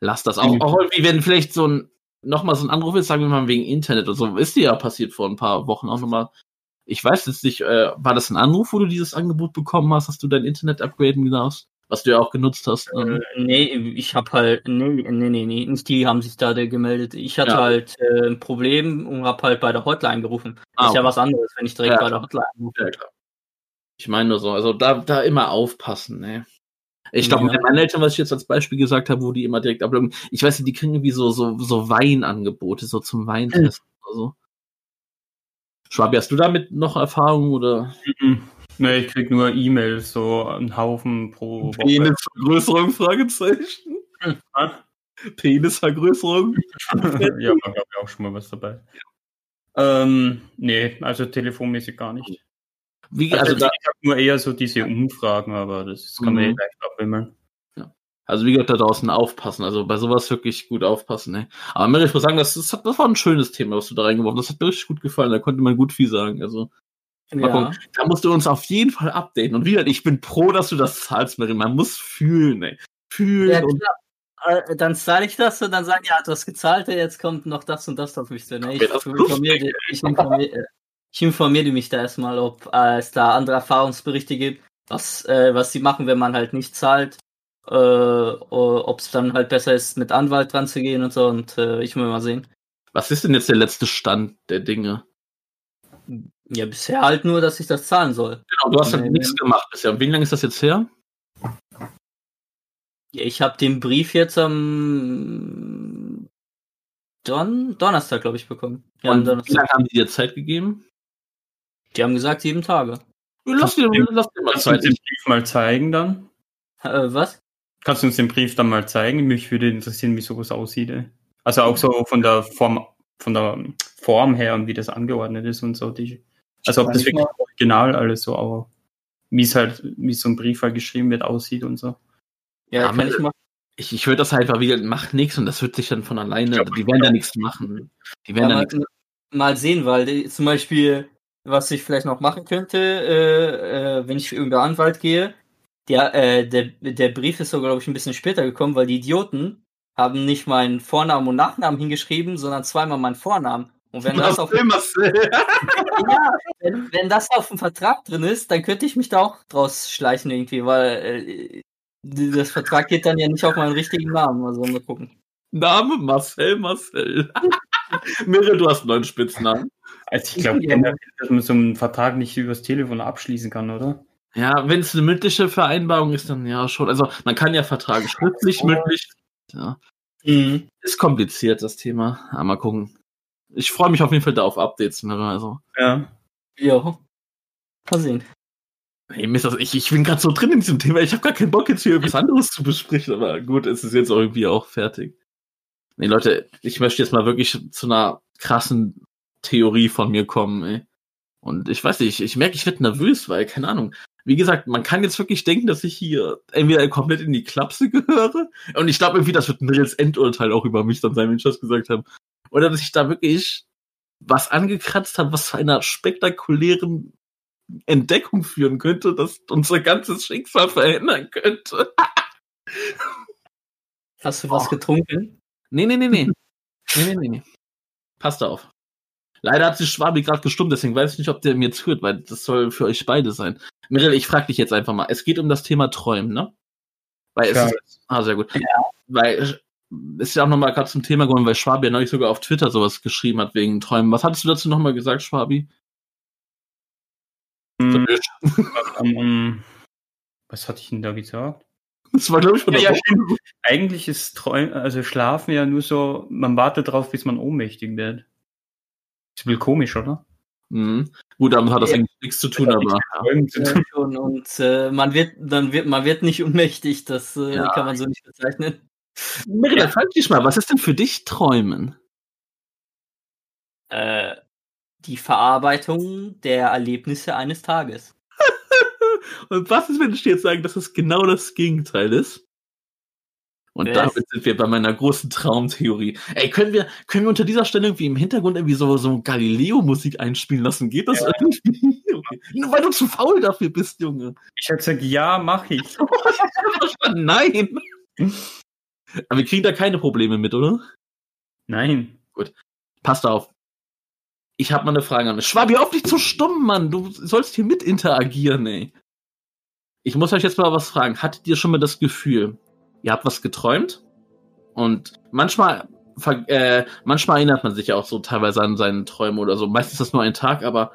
lass das. Auch, auch irgendwie, wenn vielleicht so ein, nochmal so ein Anruf ist, sagen wir mal wegen Internet oder so, ist dir ja passiert vor ein paar Wochen auch nochmal, ich weiß jetzt nicht, äh, war das ein Anruf, wo du dieses Angebot bekommen hast, dass du dein Internet upgraden darfst? Was du ja auch genutzt hast. Äh, nee, ich habe halt, nee, nee, nee, nee, nicht die haben sich da gemeldet. Ich hatte ja. halt äh, ein Problem und habe halt bei der Hotline gerufen. Ah, ist okay. ja was anderes, wenn ich direkt ja, bei der Hotline rufe. Ja, klar. Ich meine nur so, also da, da immer aufpassen, ne? Ich glaube, ja. meine Eltern, was ich jetzt als Beispiel gesagt habe, wo die immer direkt abloggen, ich weiß nicht, die kriegen irgendwie so, so, so Weinangebote, so zum Weintest mhm. oder so. Schwabi, hast du damit noch Erfahrung oder? Mhm. Nee, ich krieg nur E-Mails, so einen Haufen pro Woche. Penisvergrößerung, Fragezeichen. Was? Penisvergrößerung? ja, war glaube ich auch schon mal was dabei. Ähm, nee, also telefonmäßig gar nicht. Wie, also, also da, ich habe nur eher so diese Umfragen, aber das kann man mhm. eh leicht abwimmeln. Also wie gesagt, da draußen aufpassen. Also bei sowas wirklich gut aufpassen. Ne? Aber Mary, ich muss sagen, das, das, hat, das war ein schönes Thema, was du da reingeworfen hast. Das hat mir richtig gut gefallen. Da konnte man gut viel sagen. Also ja. da musst du uns auf jeden Fall updaten. Und wieder, ich bin pro, dass du das zahlst, Mary. Man muss fühlen, ey. Fühlen. Ja, und äh, dann zahle ich das und dann sagen, ja, du hast gezahlt, jetzt kommt noch das und das auf mich zu. Ne? Ich, okay, informiere, ich, informiere, ich informiere mich da erstmal, ob äh, es da andere Erfahrungsberichte gibt, was, äh, was sie machen, wenn man halt nicht zahlt äh, ob es dann halt besser ist, mit Anwalt dran zu gehen und so. Und äh, ich will mal sehen. Was ist denn jetzt der letzte Stand der Dinge? Ja, bisher halt nur, dass ich das zahlen soll. Genau, du hast halt nichts gemacht bisher. Wie lange ist das jetzt her? Ja, ich habe den Brief jetzt am Don Donnerstag, glaube ich, bekommen. Ja, und Donnerstag. wie lange haben die dir Zeit gegeben? Die haben gesagt sieben Tage. Lass dir, lass dir mal Zeit. den Brief mal zeigen dann. Äh, was? Kannst du uns den Brief dann mal zeigen? Mich würde interessieren, wie sowas aussieht. Also auch so von der Form, von der Form her und wie das angeordnet ist und so. Die, also ob das wirklich original alles so, aber wie es halt, wie so ein Brief halt geschrieben wird, aussieht und so. Ja, ja kann ich. Ich, ich würde das halt mal wieder, macht nichts und das wird sich dann von alleine, glaub, die werden da nichts machen. Die werden ja, da mal, mal sehen, weil die, zum Beispiel, was ich vielleicht noch machen könnte, äh, äh, wenn ich für irgendeinen Anwalt gehe, der, äh, der, der Brief ist so, glaube ich, ein bisschen später gekommen, weil die Idioten haben nicht meinen Vornamen und Nachnamen hingeschrieben, sondern zweimal meinen Vornamen. Und wenn das, auf, ja, wenn, wenn, das auf dem Vertrag drin ist, dann könnte ich mich da auch draus schleichen irgendwie, weil äh, das Vertrag geht dann ja nicht auf meinen richtigen Namen. Also mal gucken. Name Marcel Marcel. Mirre, du hast einen neuen Spitznamen. Also ich glaube, ja. dass man so einen Vertrag nicht übers Telefon abschließen kann, oder? Ja, wenn es eine mündliche Vereinbarung ist, dann ja schon. Also man kann ja Verträge schriftlich, mündlich. Ja. Mhm. Ist kompliziert, das Thema. Aber mal gucken. Ich freue mich auf jeden Fall da auf Updates. Ne? Also. Ja. Ja. Mal sehen. Hey, Mist, also ich, ich bin gerade so drin in diesem Thema. Ich habe gar keinen Bock, jetzt hier etwas anderes zu besprechen. Aber gut, es ist jetzt irgendwie auch fertig. Nee, Leute, ich möchte jetzt mal wirklich zu einer krassen Theorie von mir kommen. Ey. Und ich weiß nicht, ich, ich merke, ich werde nervös, weil, keine Ahnung, wie gesagt, man kann jetzt wirklich denken, dass ich hier entweder komplett in die Klapse gehöre. Und ich glaube irgendwie, das wird ein reelles Endurteil auch über mich dann sein, wenn ich das gesagt habe. Oder dass ich da wirklich was angekratzt habe, was zu einer spektakulären Entdeckung führen könnte, das unser ganzes Schicksal verändern könnte. Hast du was oh. getrunken? Nee, nee, nee, nee. nee, nee, nee, nee. Passt auf. Leider hat sich Schwabi gerade gestummt, deswegen weiß ich nicht, ob der mir jetzt hört, weil das soll für euch beide sein. Mirel, ich frage dich jetzt einfach mal. Es geht um das Thema Träumen, ne? Weil es ja. ist, ah, sehr gut. Ja. Weil es ist ja auch nochmal gerade zum Thema geworden, weil Schwabi ja neulich sogar auf Twitter sowas geschrieben hat wegen Träumen. Was hattest du dazu nochmal gesagt, Schwabi? Hm, um, was hatte ich denn da gesagt? Das war, glaube ich, von der ja, ja, Eigentlich ist Träumen, also Schlafen ja nur so, man wartet drauf, bis man ohnmächtig wird. Ist ein bisschen komisch, oder? Mhm. Gut, damit hat das ja, eigentlich nichts zu tun, aber. Ja, schon. Und äh, man wird, dann wird, man wird nicht ohnmächtig, das äh, ja. kann man so nicht bezeichnen. Mirja, frag dich mal, was ist denn für dich Träumen? Äh, Die Verarbeitung der Erlebnisse eines Tages. Und was ist, wenn ich dir jetzt sage, dass es genau das Gegenteil ist? Und Yes. damit sind wir bei meiner großen Traumtheorie. Ey, können wir, können wir unter dieser Stelle irgendwie im Hintergrund irgendwie so, so Galileo-Musik einspielen lassen? Geht das irgendwie? Okay. Nur weil du zu faul dafür bist, Junge. Ich habe gesagt, ja, mach ich. Nein. Aber wir kriegen da keine Probleme mit, oder? Nein. Passt auf. Ich habe mal eine Frage an. Schwabi, auf dich zu stumm, Mann. Du sollst hier mit interagieren, ey. Ich muss euch jetzt mal was fragen. Hattet ihr schon mal das Gefühl, ihr habt was geträumt? Und manchmal, äh, manchmal erinnert man sich ja auch so teilweise an seinen Träumen oder so. Meistens ist das nur ein Tag, aber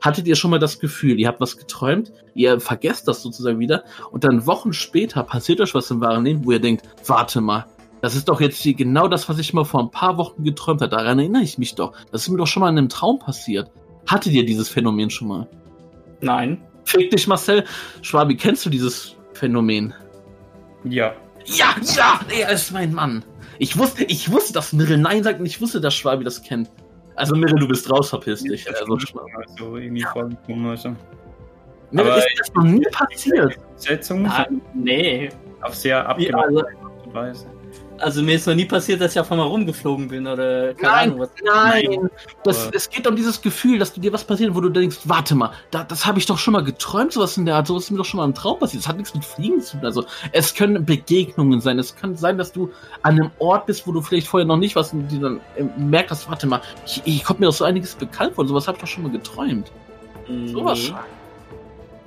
hattet ihr schon mal das Gefühl, ihr habt was geträumt, ihr vergesst das sozusagen wieder und dann Wochen später passiert euch was im wahren Leben, wo ihr denkt, warte mal, das ist doch jetzt hier genau das, was ich mal vor ein paar Wochen geträumt habe. Daran erinnere ich mich doch. Das ist mir doch schon mal in einem Traum passiert. Hattet ihr dieses Phänomen schon mal? Nein. Fick dich, Marcel. Schwabi, kennst du dieses Phänomen? Ja. Ja, ja, er ist mein Mann. Ich wusste, ich wusste, dass Mirrell Nein sagt und ich wusste, dass Schwabi das kennt. Also Mirrell, du bist raus, verpiss dich. Also, Schwabi. Also irgendwie vorgekommen. Also. Mirrell, Aber ist das noch nie passiert? Setzung Nein. Nee. auf sehr Ja, abgemachte also, Weise. Also mir ist noch nie passiert, dass ich auf einmal rumgeflogen bin oder keine Nein, Ahnung was. Nein, das, es geht um dieses Gefühl, dass du dir was passiert, wo du denkst, warte mal, da, das habe ich doch schon mal geträumt, sowas in der Art, sowas ist mir doch schon mal im Traum passiert. Das hat nichts mit Fliegen zu tun. Also es können Begegnungen sein. Es kann sein, dass du an einem Ort bist, wo du vielleicht vorher noch nicht was und die dann äh, merkst, dass, warte mal, ich, ich kommt mir doch so einiges bekannt vor. Sowas habe ich doch schon mal geträumt. Sowas. Nee.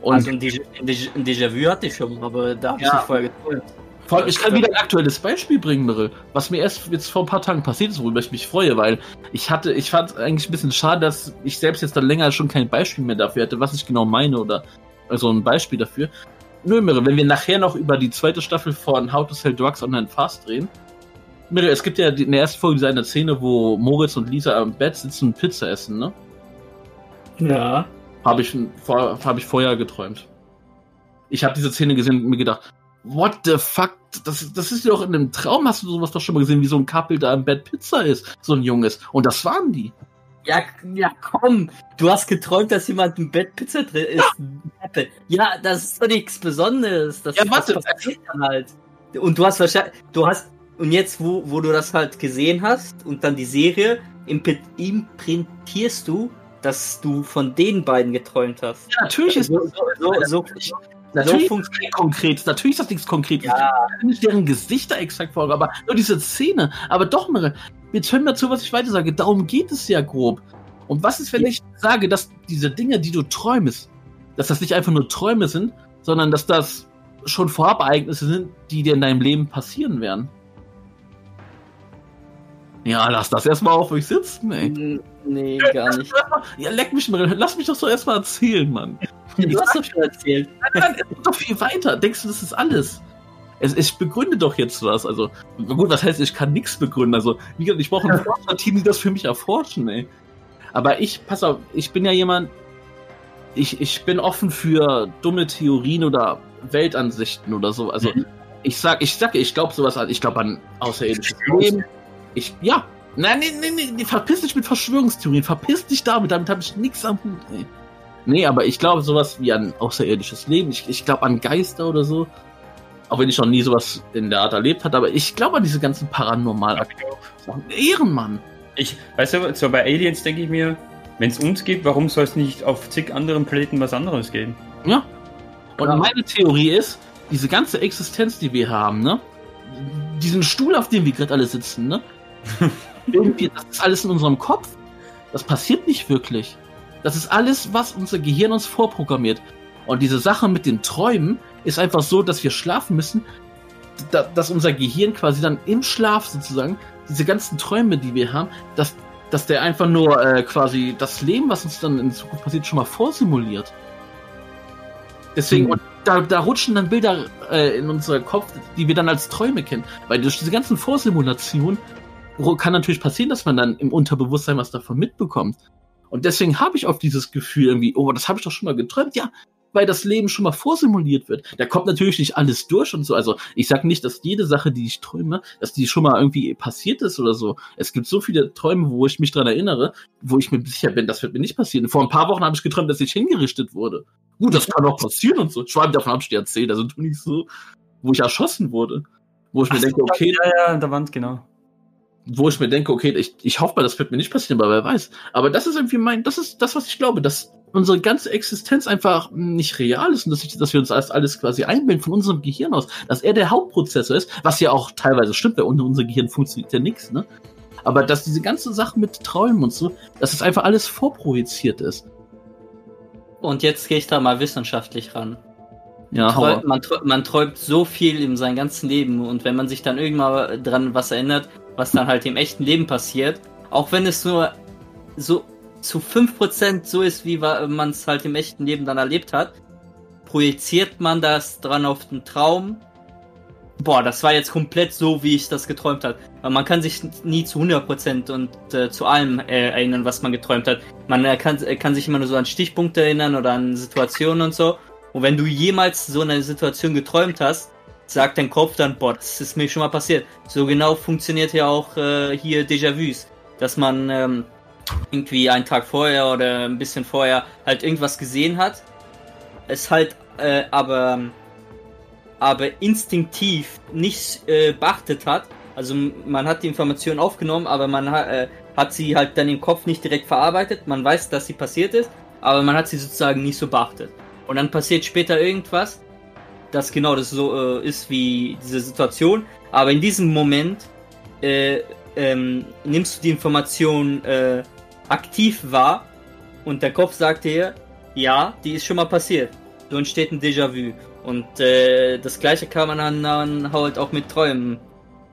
Und Mhm. Also ein Déjà- ein Déjà- ein Déjà-vu hatte ich schon, aber da habe ich Ja. nicht vorher geträumt. Vor allem, ich kann wieder ein aktuelles Beispiel bringen, Mirre, was mir erst jetzt vor ein paar Tagen passiert ist, worüber ich mich freue, weil ich hatte, ich fand eigentlich ein bisschen schade, dass ich selbst jetzt dann länger schon kein Beispiel mehr dafür hatte, was ich genau meine oder also ein Beispiel dafür. Nö, Mirre, wenn wir nachher noch über die zweite Staffel von How to Sell Drugs Online Fast reden. Mirre, es gibt ja in der ersten Folge diese eine Szene, wo Moritz und Lisa am Bett sitzen und Pizza essen, ne? Ja. Habe ich, vor, hab ich vorher geträumt. Ich habe diese Szene gesehen und mir gedacht, what the fuck? Das, das ist doch in einem Traum, hast du sowas doch schon mal gesehen, wie so ein Couple da im Bett Pizza ist, so ein junges. Und das waren die. Ja, ja, komm. Du hast geträumt, dass jemand im Bett Pizza drin ist. Ja, das ist doch nichts Besonderes. Das, Ja, warte. das passiert dann halt. Und du hast wahrscheinlich, du hast, und jetzt, wo, wo du das halt gesehen hast und dann die Serie, imp- imprintierst du, dass du von den beiden geträumt hast. Ja, natürlich ist so, so, so, so, natürlich ist funkt- das nichts Konkretes. Natürlich ist das nichts Konkretes. Ja. Ich kann nicht deren Gesichter exakt folgen, aber nur diese Szene. Aber doch, Mirre, jetzt hör mir zu, was ich weiter sage. Darum geht es ja grob. Und was ist, wenn Ja. ich sage, dass diese Dinge, die du träumst, dass das nicht einfach nur Träume sind, sondern dass das schon Vorabereignisse sind, die dir in deinem Leben passieren werden? Ja, lass das erstmal auf euch sitzen, ey. Nee, gar nicht. Ja, leck mich mal, lass mich doch so erstmal erzählen, Mann. Du hast doch schon erzählt. Nein, es geht doch viel weiter. Denkst du, das ist alles? Es, ich begründe doch jetzt was. Also, gut, was heißt, ich kann nichts begründen. Also, wie gesagt, ich brauche ein Forscherteam, die das für mich erforschen, ey. Aber ich, pass auf, ich bin ja jemand, ich, ich bin offen für dumme Theorien oder Weltansichten oder so. Also, ich sag, ich sag, ich glaube sowas an, ich glaube an außerirdisches Leben. Ich, ja. Nein, nee, nee, nee, verpiss dich mit Verschwörungstheorien, verpiss dich damit, damit habe ich nichts am Hut, ey. Nee, aber ich glaube sowas wie an außerirdisches Leben. Ich, ich glaube an Geister oder so. Auch wenn ich noch nie sowas in der Art erlebt habe, aber ich glaube an diese ganzen paranormal Sachen. Ehrenmann. Ich, weißt du, so bei Aliens denke ich mir, wenn es uns gibt, warum soll es nicht auf zig anderen Planeten was anderes geben? Ja. Und Ja. meine Theorie ist, diese ganze Existenz, die wir haben, ne? Diesen Stuhl, auf dem wir gerade alle sitzen, ne? Irgendwie, das ist alles in unserem Kopf. Das passiert nicht wirklich. Das ist alles, was unser Gehirn uns vorprogrammiert. Und diese Sache mit den Träumen ist einfach so, dass wir schlafen müssen, da, dass unser Gehirn quasi dann im Schlaf sozusagen diese ganzen Träume, die wir haben, dass, dass der einfach nur äh, quasi das Leben, was uns dann in Zukunft passiert, schon mal vorsimuliert. Deswegen, Hm. und da, da rutschen dann Bilder äh, in unser Kopf, die wir dann als Träume kennen. Weil durch diese ganzen Vorsimulationen kann natürlich passieren, dass man dann im Unterbewusstsein was davon mitbekommt. Und deswegen habe ich oft dieses Gefühl irgendwie, oh, das habe ich doch schon mal geträumt. Ja, weil das Leben schon mal vorsimuliert wird. Da kommt natürlich nicht alles durch und so. Also ich sag nicht, dass jede Sache, die ich träume, dass die schon mal irgendwie passiert ist oder so. Es gibt so viele Träume, wo ich mich dran erinnere, wo ich mir sicher bin, das wird mir nicht passieren. Vor ein paar Wochen habe ich geträumt, dass ich hingerichtet wurde. Gut, das kann auch passieren und so. Schwein davon habe ich dir erzählt, also tu nicht so, wo ich erschossen wurde. Wo ich Ach, mir denke, okay. Ja, ja, an der Wand, genau wo ich mir denke, okay, ich, ich hoffe mal, das wird mir nicht passieren, aber wer weiß. Aber das ist irgendwie mein, das ist das, was ich glaube, dass unsere ganze Existenz einfach nicht real ist und dass, ich, dass wir uns alles, alles quasi einbilden von unserem Gehirn aus, dass er der Hauptprozessor ist, was ja auch teilweise stimmt, weil ohne unser Gehirn funktioniert ja nichts, ne? Aber dass diese ganze Sache mit Träumen und so, dass es einfach alles vorprojiziert ist. Und jetzt gehe ich da mal wissenschaftlich ran. Ja, Träum, man, man, träumt so viel in seinem ganzen Leben und wenn man sich dann irgendwann dran was erinnert, was dann halt im echten Leben passiert, auch wenn es nur so zu 5% so ist, wie man es halt im echten Leben dann erlebt hat, projiziert man das dran auf den Traum. Boah, das war jetzt komplett so, wie ich das geträumt. Aber man kann sich nie zu 100% und äh, zu allem äh, erinnern, was man geträumt hat. Man äh, kann, äh, kann sich immer nur so an Stichpunkte erinnern oder an Situationen und so. Und wenn du jemals so eine Situation geträumt hast, sagt dein Kopf dann, boah, das ist mir schon mal passiert. So genau funktioniert ja auch äh, hier Déjà-vus, dass man ähm, irgendwie einen Tag vorher oder ein bisschen vorher halt irgendwas gesehen hat, es halt äh, aber aber instinktiv nicht äh, beachtet hat. Also man hat die Information aufgenommen, aber man ha äh, hat sie halt dann im Kopf nicht direkt verarbeitet. Man weiß, dass sie passiert ist, aber man hat sie sozusagen nicht so beachtet. Und dann passiert später irgendwas dass genau das so äh, ist wie diese Situation. Aber in diesem Moment äh, ähm, nimmst du die Information äh, aktiv wahr und der Kopf sagt dir, ja, die ist schon mal passiert. So entsteht ein Déjà-vu. Und äh, das gleiche kann man dann, dann halt auch mit Träumen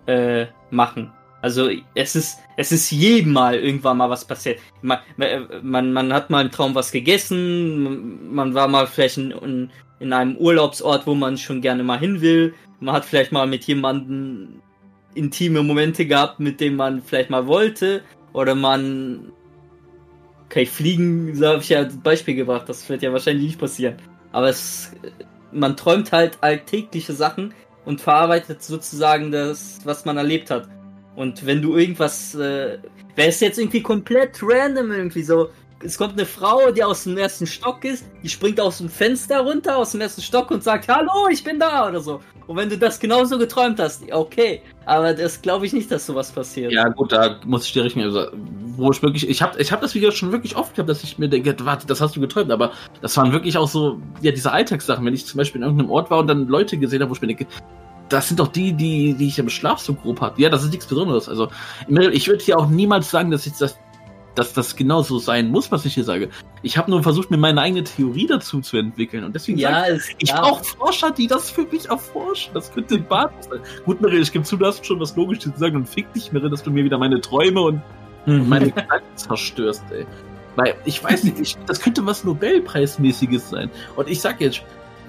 äh, machen. Also es ist, es ist jedem Mal irgendwann mal was passiert. Man, man, man hat mal im Traum was gegessen, man war mal vielleicht in, in, in einem Urlaubsort, wo man schon gerne mal hin will. Man hat vielleicht mal mit jemandem intime Momente gehabt, mit dem man vielleicht mal wollte. Oder man. Okay, fliegen, so habe ich ja als Beispiel gebracht, das wird ja wahrscheinlich nicht passieren. Aber es, man träumt halt alltägliche Sachen und verarbeitet sozusagen das, was man erlebt hat. Und wenn du irgendwas, äh, wäre es jetzt irgendwie komplett random irgendwie so, es kommt eine Frau, die aus dem ersten Stock ist, die springt aus dem Fenster runter, aus dem ersten Stock und sagt, hallo, ich bin da oder so. Und wenn du das genauso geträumt hast, okay. Aber das glaube ich nicht, dass sowas passiert. Ja, gut, da muss ich dir richten. Also, wo ich wirklich, ich habe ich hab das Video schon wirklich oft gehabt, dass ich mir denke, warte, das hast du geträumt, aber das waren wirklich auch so, ja, diese Alltagssachen. Wenn ich zum Beispiel in irgendeinem Ort war und dann Leute gesehen habe, wo ich mir denke, das sind doch die, die, die ich im Schlaf so grob hatte. Ja, das ist nichts Besonderes. Also, ich würde hier auch niemals sagen, dass ich das dass das genau so sein muss, was ich hier sage. Ich habe nur versucht, mir meine eigene Theorie dazu zu entwickeln. Und deswegen ja, sage ich, ich brauche Forscher, die das für mich erforschen. Das könnte ein Bad sein. Gut, Mirre, ich gebe zu, du hast schon was Logisches zu sagen und fick dich, Mirre, dass du mir wieder meine Träume und mhm. meine Gedanken zerstörst, ey. Weil, ich weiß nicht, ich, das könnte was Nobelpreismäßiges sein. Und ich sag jetzt,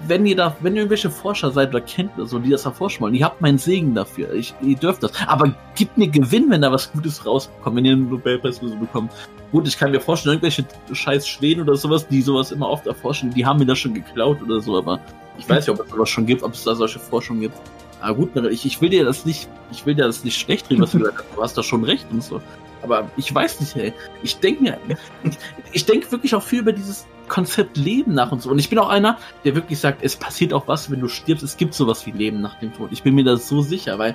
wenn ihr da, wenn ihr irgendwelche Forscher seid oder kennt oder so, die das erforschen wollen, ihr habt meinen Segen dafür. Ich, ihr dürft das. Aber gebt mir Gewinn, wenn da was Gutes rauskommt, wenn ihr einen Nobelpreis so bekommt. Gut, ich kann mir vorstellen, irgendwelche scheiß Schweden oder sowas, die sowas immer oft erforschen, die haben mir das schon geklaut oder so, aber ich weiß nicht, ob es sowas schon gibt, ob es da solche Forschung gibt. Aber gut, ich, ich will dir das nicht, ich will dir das nicht schlecht reden, was du gesagt hast. Du hast da schon recht und so. Aber ich weiß nicht, ey. Ich denke mir, ich denke wirklich auch viel über dieses Konzept Leben nach und so. Und ich bin auch einer, der wirklich sagt, es passiert auch was, wenn du stirbst. Es gibt sowas wie Leben nach dem Tod. Ich bin mir da so sicher, weil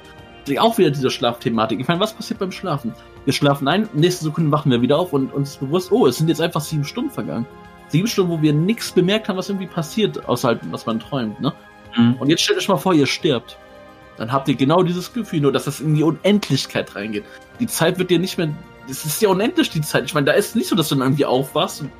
auch wieder diese Schlafthematik. Ich meine, was passiert beim Schlafen? Wir schlafen ein, nächste Sekunde wachen wir wieder auf und uns ist bewusst, oh, es sind jetzt einfach sieben Stunden vergangen. Sieben Stunden, wo wir nichts bemerkt haben, was irgendwie passiert, außerhalb, was man träumt, ne? Mhm. Und jetzt stellt euch mal vor, ihr stirbt. Dann habt ihr genau dieses Gefühl, nur dass das in die Unendlichkeit reingeht. Die Zeit wird dir nicht mehr. Es ist ja unendlich, die Zeit. Ich meine, da ist nicht so, dass du dann irgendwie aufwachst und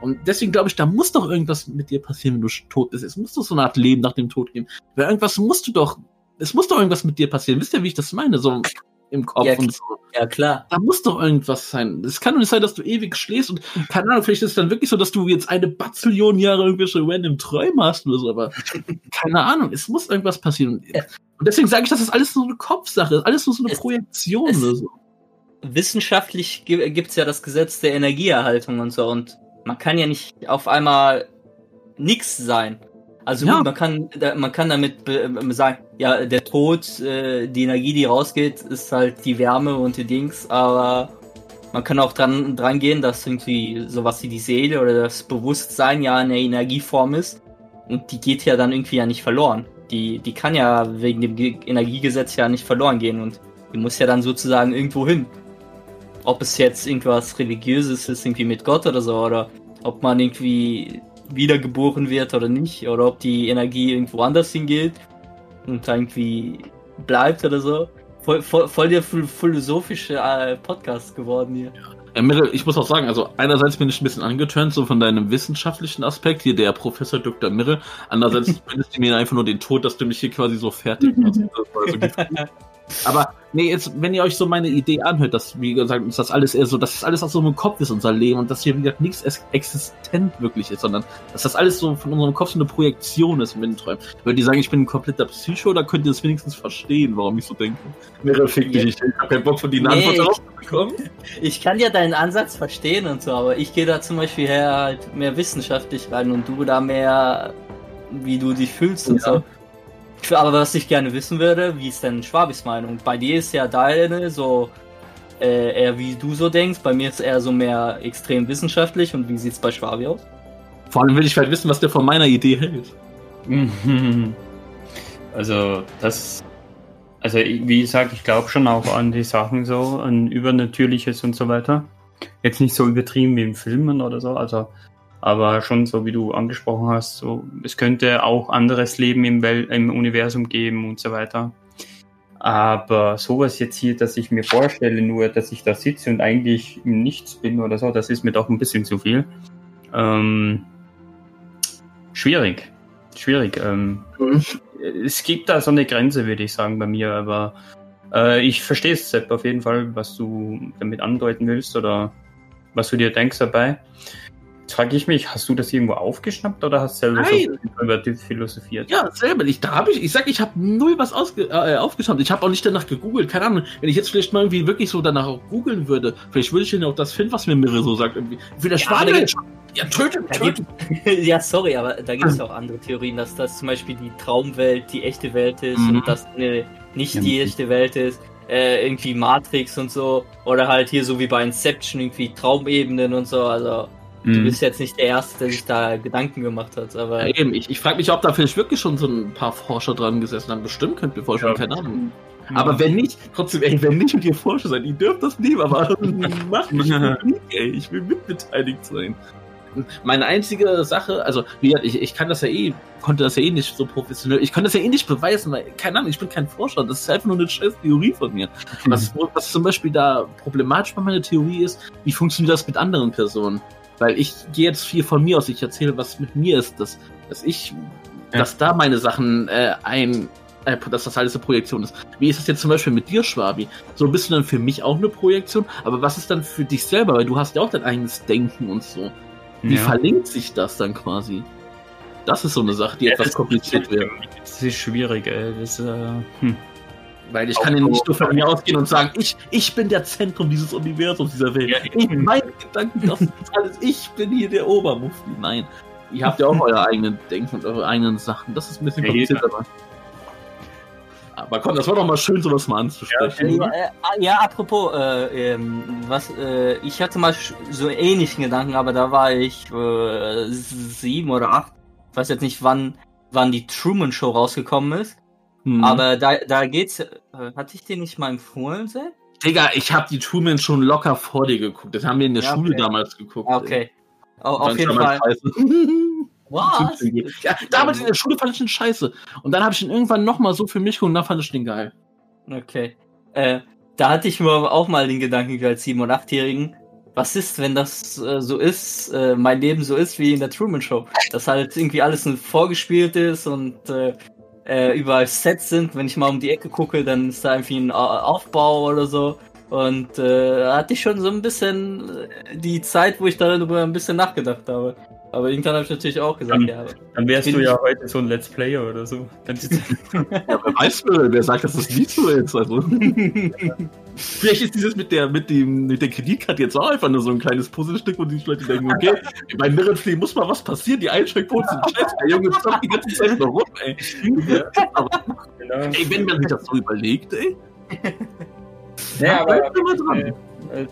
und deswegen glaube ich, da muss doch irgendwas mit dir passieren, wenn du tot bist. Es muss doch so eine Art Leben nach dem Tod geben. Weil irgendwas musst du doch, es muss doch irgendwas mit dir passieren. Wisst ihr, wie ich das meine? So im Kopf ja, und so. Ja, klar. Da muss doch irgendwas sein. Es kann doch nicht sein, dass du ewig schläfst und keine Ahnung, vielleicht ist es dann wirklich so, dass du jetzt eine Bazillion Jahre irgendwelche random Träume hast oder so, aber keine Ahnung, es muss irgendwas passieren. Ja. Und deswegen sage ich, das ist alles so eine Kopfsache, alles nur so eine es, Projektion es, oder so. Wissenschaftlich gibt es ja das Gesetz der Energieerhaltung und so und man kann ja nicht auf einmal nichts sein. Also Ja. gut, man kann, man kann damit ähm, sagen, ja, der Tod, äh, die Energie, die rausgeht, ist halt die Wärme und die Dings, aber man kann auch dran, dran gehen, dass irgendwie sowas wie die Seele oder das Bewusstsein ja eine Energieform ist und die geht ja dann irgendwie ja nicht verloren. Die, die kann ja wegen dem Ge Energiegesetz ja nicht verloren gehen und die muss ja dann sozusagen irgendwo hin. Ob es jetzt irgendwas Religiöses ist, irgendwie mit Gott oder so, oder ob man irgendwie wiedergeboren wird oder nicht, oder ob die Energie irgendwo anders hingeht und irgendwie bleibt oder so. Voll, voll, voll der phil- philosophische äh, Podcast geworden hier. Ja, Mirre, ich muss auch sagen, also einerseits bin ich ein bisschen angeturnt, so von deinem wissenschaftlichen Aspekt, hier der Professor Dr. Mirre. Andererseits findest du mir einfach nur den Tod, dass du mich hier quasi so fertig machst. Aber nee, jetzt, wenn ihr euch so meine Idee anhört, dass, wie gesagt, ist das alles eher so, dass das alles aus so einem Kopf ist, unser Leben, und dass hier, wie gesagt, nichts existent wirklich ist, sondern dass das alles so von unserem Kopf so eine Projektion ist mit den Träumen. Würdet ihr sagen, ich bin ein kompletter Psycho, oder könnt ihr es wenigstens verstehen, warum ich so denke? Mirre, fick dich, ich hab keinen Bock von dir eine Nee, Antwort ich- darauf zu bekommen. Ich kann ja deinen Ansatz verstehen und so, aber ich gehe da zum Beispiel her halt mehr wissenschaftlich rein und du da mehr, wie du dich fühlst und Ja. so. Aber was ich gerne wissen würde, wie ist denn Schwabis Meinung? Bei dir ist ja deine so äh, eher wie du so denkst, bei mir ist eher so mehr extrem wissenschaftlich und wie sieht's bei Schwabi aus? Vor allem will ich halt wissen, was der von meiner Idee hält. Mhm. Also, das. Also, wie gesagt, ich glaube schon auch an die Sachen so, an Übernatürliches und so weiter. Jetzt nicht so übertrieben wie in Filmen oder so, also, aber schon so, wie du angesprochen hast, so, es könnte auch anderes Leben im, Wel im Universum geben und so weiter. Aber sowas jetzt hier, dass ich mir vorstelle, nur, dass ich da sitze und eigentlich im Nichts bin oder so, das ist mir doch ein bisschen zu viel. Ähm, schwierig. Schwierig. Ähm, es gibt da so eine Grenze, würde ich sagen, bei mir, aber äh, ich verstehe es, Sepp, auf jeden Fall, was du damit andeuten willst oder was du dir denkst dabei. Frage ich mich, hast du das irgendwo aufgeschnappt oder hast du selber Nein. so über die philosophiert? Ja, selber. Ich, da habe ich, ich sag, ich habe null was ausge, äh, aufgeschaut. Ich habe auch nicht danach gegoogelt. Keine Ahnung. Wenn ich jetzt vielleicht mal irgendwie wirklich so danach googeln würde, vielleicht würde ich dann auch das finden, was mir Mirre so sagt. Irgendwie. Will der Ja, Schwane? Ja, tötet, tötet. ja, sorry, aber da gibt es ja auch andere Theorien, dass das zum Beispiel die Traumwelt die echte Welt ist Mhm. und das eine, nicht Ja, die echte Welt ist. Äh, irgendwie Matrix und so. Oder halt hier so wie bei Inception irgendwie Traumebenen und so. Also du Mhm. bist jetzt nicht der Erste, der sich da Gedanken gemacht hat. Aber Ja, eben. Ich, ich frage mich, ob da vielleicht wirklich schon so ein paar Forscher dran gesessen haben. Bestimmt könnt ihr vorstellen, Ja. keine Ahnung. Aber wenn nicht, trotzdem, ey, wenn nicht und ihr Forscher seid, ihr dürft das nehmen, aber macht mich nicht, ey. Ich will mitbeteiligt sein. Meine einzige Sache, also wie gesagt, ich, ich kann das ja eh, konnte das ja eh nicht so professionell, ich konnte das ja eh nicht beweisen, weil, keine Ahnung, ich bin kein Forscher, das ist einfach nur eine scheiß Theorie von mir. Was, was zum Beispiel da problematisch bei meiner Theorie ist, wie funktioniert das mit anderen Personen? Weil ich gehe jetzt viel von mir aus, ich erzähle, was mit mir ist, dass, dass ich, Ja. dass da meine Sachen äh, ein, äh, dass das alles eine Projektion ist. Wie ist das jetzt zum Beispiel mit dir, Schwabi? So bist du dann für mich auch eine Projektion, aber was ist dann für dich selber? Weil du hast ja auch dein eigenes Denken und so. Wie Ja. verlinkt sich das dann quasi? Das ist so eine Sache, die Ja, etwas kompliziert wird. Das ist schwierig, ey. Das, äh, hm. Weil ich kann ja nicht nur von mir ausgehen und sagen, ich, ich bin der Zentrum dieses Universums, dieser Welt. Ja, ich, meine Gedanken, das ist alles, ich bin hier der Obermufti. Nein. Ihr habt ja auch euer eigenen Denken und eure eigenen Sachen. Das ist ein bisschen Ja, kompliziert, aber. Aber komm, das war doch mal schön, sowas mal anzusprechen. Ja, äh, ja, apropos, äh, ähm, was, äh, ich hatte mal so ähnlichen Gedanken, aber da war ich äh, sieben oder acht. Ich weiß jetzt nicht, wann, wann die Truman Show rausgekommen ist. Hm. Aber da, da geht's. Äh, hatte ich den nicht mal empfohlen, Sepp? Digga, ich hab die Truman schon locker vor dir geguckt. Das haben wir in der Ja, Schule okay. damals geguckt. Ah, Okay. Fand auf jeden Fall. Was? Ja, damals in der Schule fand ich den scheiße. Und dann habe ich ihn irgendwann nochmal so für mich geguckt und dann fand ich den geil. Okay. Äh, da hatte ich mir auch mal den Gedanken als 7- und 8-Jährigen. Was ist, wenn das äh, so ist, äh, mein Leben so ist wie in der Truman Show? Dass halt irgendwie alles ein vorgespielt ist und äh, überall Sets sind. Wenn ich mal um die Ecke gucke, dann ist da irgendwie ein Au- Aufbau oder so. Und äh, hatte ich schon so ein bisschen äh, die Zeit, wo ich darüber ein bisschen nachgedacht habe. Aber irgendwann habe ich natürlich auch gesagt, Ähm, ja, Dann wärst du ich- ja heute so ein Let's Player oder so. Ja, wer weiß, wer sagt, dass das nicht so ist. Also. Vielleicht ist dieses mit der, mit dem, mit der Kreditkarte jetzt auch einfach nur so ein kleines Puzzlestück, wo die Leute denken, okay, bei Mirrenflee muss mal was passieren, die Einschränkpunkte sind scheiße, der Junge zockt die ganze Zeit nur rum, ey. Aber, Genau. ey, wenn man sich das so überlegt, ey. Ja, aber dran. äh,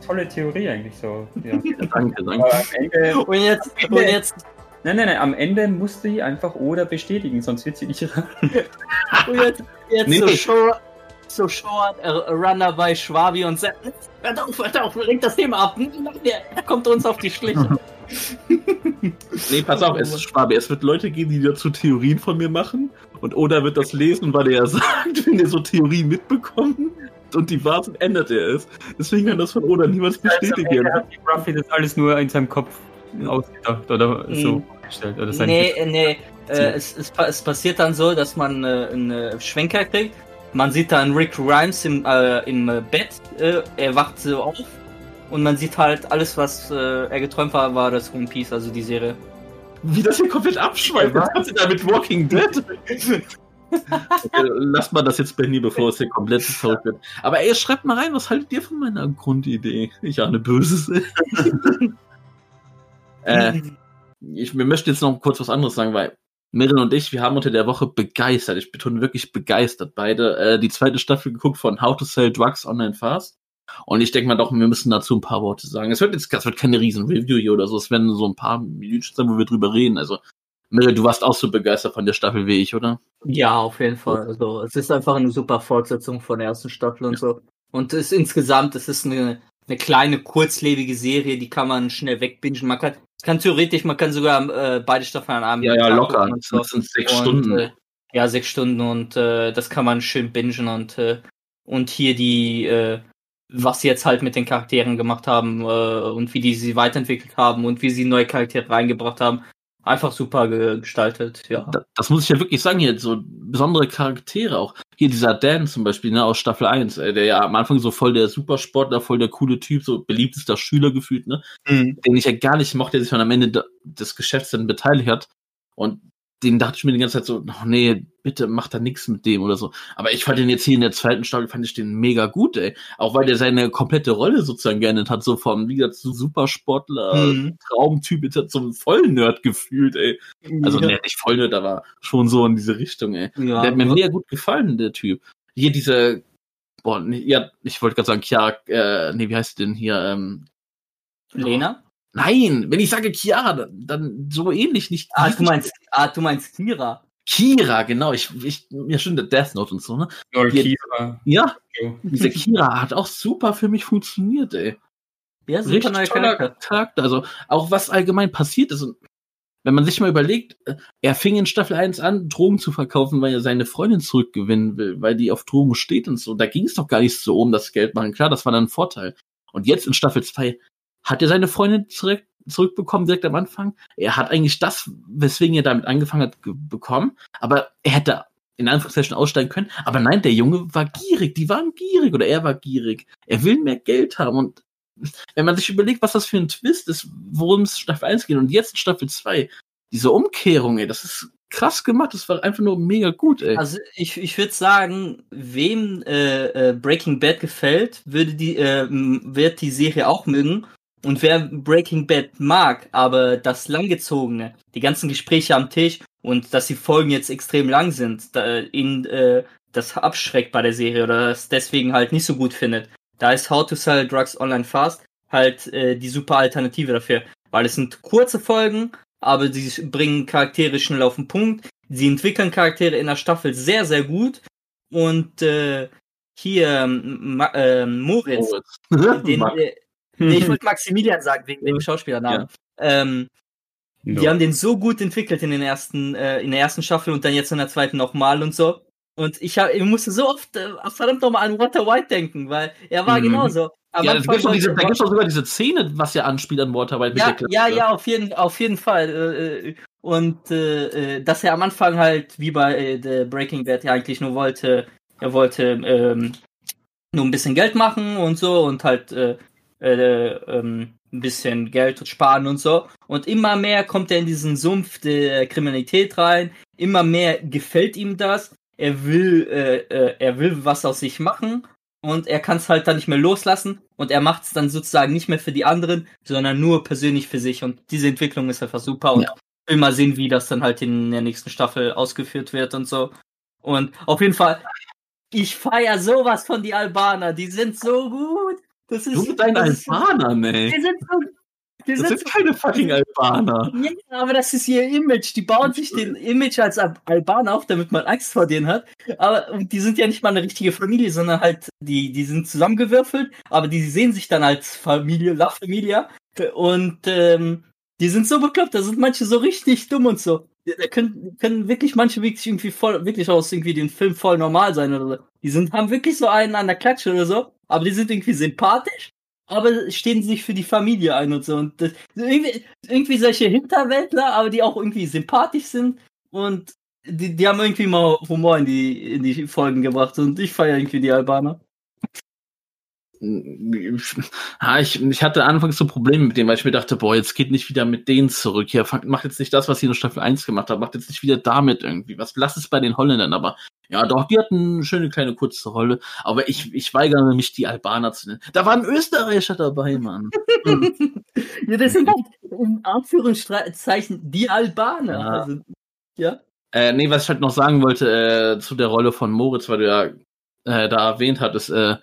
tolle Theorie eigentlich so. Ja. Danke, danke. Ende, Und jetzt, und jetzt, nein, nein, nein, am Ende muss sie einfach oder bestätigen, sonst wird sie nicht ran. und jetzt, jetzt Nee, so nee. short, so short, äh, Runner bei Schwabi und sagt, hört auf, hört auf, lenkt das Thema ab. Er kommt uns auf die Schliche. Nee, pass auf, es ist Schwabe. Es wird Leute geben, die dazu Theorien von mir machen. Und Oda wird das lesen, weil er ja sagt, wenn er so Theorien mitbekommt und die wahr sind, ändert er es. Deswegen kann das von Oda niemals bestätigen. Er hat die Ruffy das alles nur in seinem Kopf ausgedacht oder so Mhm. vorgestellt. Oder Nee, äh, nee. Äh, es, es, es passiert dann so, dass man äh, einen Schwenker kriegt. Man sieht dann Rick Grimes im, äh, im äh, Bett. Äh, er wacht so auf. Und man sieht halt alles, was äh, er geträumt war, war das One Piece, also die Serie. Wie das hier komplett abschweift. Was hat sie da mit Walking Dead? okay, lasst mal das jetzt Benny, bevor es hier komplett verrückt wird. Aber ey, schreibt mal rein, was haltet ihr von meiner Grundidee? Ich ahne Böses. äh, ich wir möchten jetzt noch kurz was anderes sagen, weil Merin und ich, wir haben unter der Woche begeistert, ich betone wirklich begeistert, beide äh, die zweite Staffel geguckt von How to Sell Drugs Online Fast. Und ich denke mal doch, wir müssen dazu ein paar Worte sagen. Es wird jetzt, es wird keine riesen Review hier oder so, es werden so ein paar Minuten sein, wo wir drüber reden. Also, Merin, du warst auch so begeistert von der Staffel wie ich, oder? Ja, auf jeden Fall. Also es ist einfach eine super Fortsetzung von der ersten Staffel und so. Und es insgesamt, es ist eine, eine kleine, kurzlebige Serie, die kann man schnell wegbingen. Man kann, kann theoretisch, man kann sogar äh, beide Staffeln an einem Ja, ja, locker. so. Das sind sechs Und, Stunden. Äh, ja, sechs Stunden und äh, das kann man schön bingen und äh, und hier die, äh, was sie jetzt halt mit den Charakteren gemacht haben äh, und wie die sie weiterentwickelt haben und wie sie neue Charaktere reingebracht haben, einfach super ge gestaltet. Ja. Da- Das muss ich ja wirklich sagen, hier so besondere Charaktere auch. Hier dieser Dan zum Beispiel, ne, aus Staffel 1, ey, der ja am Anfang so voll der Supersportler, voll der coole Typ, so beliebtester Schüler gefühlt, ne, den ich ja gar nicht mochte, der sich dann am Ende des Geschäfts dann beteiligt hat. Und den dachte ich mir die ganze Zeit so, oh, nee, bitte mach da nichts mit dem oder so. Aber ich fand den jetzt hier in der zweiten Staffel, fand ich den mega gut, ey. Auch weil der seine komplette Rolle sozusagen geändert hat, so vom, wie gesagt, so Supersportler, Mhm. Traumtyp, jetzt hat so ein Vollnerd gefühlt, ey. Also, ja. nee, nicht Vollnerd, aber schon so in diese Richtung, ey. ja. Der hat mir mega gut gefallen, der Typ. Hier diese, boah, nee, ja, ich wollte gerade sagen, Chiara, äh, nee, wie heißt denn hier, ähm, Lena? Nein, wenn ich sage Chiara, dann, dann so ähnlich, nicht. Ah, du meinst, ah, du meinst Kira. Kira, genau, ich, ich, ja, stimmt, der Death Note und so, ne? Lol, Hier- Kira. Ja, diese Kira hat auch super für mich funktioniert, ey. Ja, super Richtig toller Charakter. Charakter. Also auch was allgemein passiert ist. Und wenn man sich mal überlegt, äh, er fing in Staffel 1 an, Drogen zu verkaufen, weil er seine Freundin zurückgewinnen will, weil die auf Drogen steht und so. Da ging es doch gar nicht so um das Geld machen. Klar, das war dann ein Vorteil. Und jetzt in Staffel 2 hat er seine Freundin zurück, zurückbekommen, direkt am Anfang. Er hat eigentlich das, weswegen er damit angefangen hat, bekommen. Aber er hätte in Anführungszeichen aussteigen können. Aber nein, der Junge war gierig. Die waren gierig oder er war gierig. Er will mehr Geld haben und wenn man sich überlegt, was das für ein Twist ist, worum es Staffel 1 geht und jetzt in Staffel 2, diese Umkehrung, ey, das ist krass gemacht, das war einfach nur mega gut, ey. Also ich, ich würde sagen, wem äh, äh, Breaking Bad gefällt, würde die, äh, wird die Serie auch mögen. Und wer Breaking Bad mag, aber das langgezogene, die ganzen Gespräche am Tisch und dass die Folgen jetzt extrem lang sind, da, ihn äh, das abschreckt bei der Serie oder das deswegen halt nicht so gut findet, da ist How to Sell Drugs Online Fast halt äh, die super Alternative dafür. Weil es sind kurze Folgen, aber sie bringen Charaktere schnell auf den Punkt. Sie entwickeln Charaktere in der Staffel sehr, sehr gut. Und äh, hier ähm, Ma äh, Moritz, den, Mag- äh, nee, ich wollte Maximilian sagen, wegen dem Schauspielernamen. Ähm, die Ja. haben den so gut entwickelt in den ersten, äh, in der ersten Staffel und dann jetzt in der zweiten nochmal und so. Und ich, hab, ich musste so oft äh, verdammt nochmal an Walter White denken, weil er war Mhm. genauso. Am ja, da Anfang da gibt's doch sogar diese Szene, was ja anspielt an Waterwhite mit ja, ja, ja, auf jeden, auf jeden Fall. Äh, äh, Und äh, äh, dass er am Anfang halt, wie bei äh, The Breaking Bad, ja eigentlich nur wollte, er wollte ähm, nur ein bisschen Geld machen und so und halt äh, äh, ähm, ein bisschen Geld sparen und so. Und immer mehr kommt er in diesen Sumpf der Kriminalität rein. Immer mehr gefällt ihm das. Er will, äh, äh, er will was aus sich machen. und er kann es halt dann nicht mehr loslassen und er macht es dann sozusagen nicht mehr für die anderen, sondern nur persönlich für sich und diese Entwicklung ist einfach super und ja. will mal sehen, wie das dann halt in der nächsten Staffel ausgeführt wird und so. Und auf jeden Fall, ich feier sowas von die Albaner, die sind so gut. Das ist, du mit deinen Albanern, ey. Die sind so das sind keine fucking Albaner. Ja, aber das ist ihr Image. Die bauen sich den Image als Albaner auf, damit man Angst vor denen hat. Aber die sind ja nicht mal eine richtige Familie, sondern halt, die, die sind zusammengewürfelt, aber die sehen sich dann als Familie, La Familia. Und ähm, die sind so bekloppt, da sind manche so richtig dumm und so. Da können, können wirklich manche wirklich irgendwie voll, wirklich aus irgendwie den Film voll normal sein oder so. Die sind, haben wirklich so einen an der Klatsche oder so, aber die sind irgendwie sympathisch aber stehen sich für die Familie ein und so. Und das, irgendwie, irgendwie solche Hinterwäldler, aber die auch irgendwie sympathisch sind und die, die haben irgendwie mal Humor in die, in die Folgen gebracht und ich feiere irgendwie die Albaner. Ja, ich, ich hatte anfangs so Probleme mit dem, weil ich mir dachte, boah, jetzt geht nicht wieder mit denen zurück. Hier macht jetzt nicht das, was sie in Staffel 1 gemacht hat, macht jetzt nicht wieder damit irgendwie was. Lass es bei den Holländern, aber ja, doch, die hatten eine schöne kleine kurze Rolle. Aber ich, ich weigere mich, die Albaner zu nennen. Da waren Österreicher dabei, Mann. ja, das sind halt in Anführungszeichen die Albaner. Ja. Also, ja? Äh, nee, was ich halt noch sagen wollte äh, zu der Rolle von Moritz, weil du ja äh, da erwähnt hattest, äh,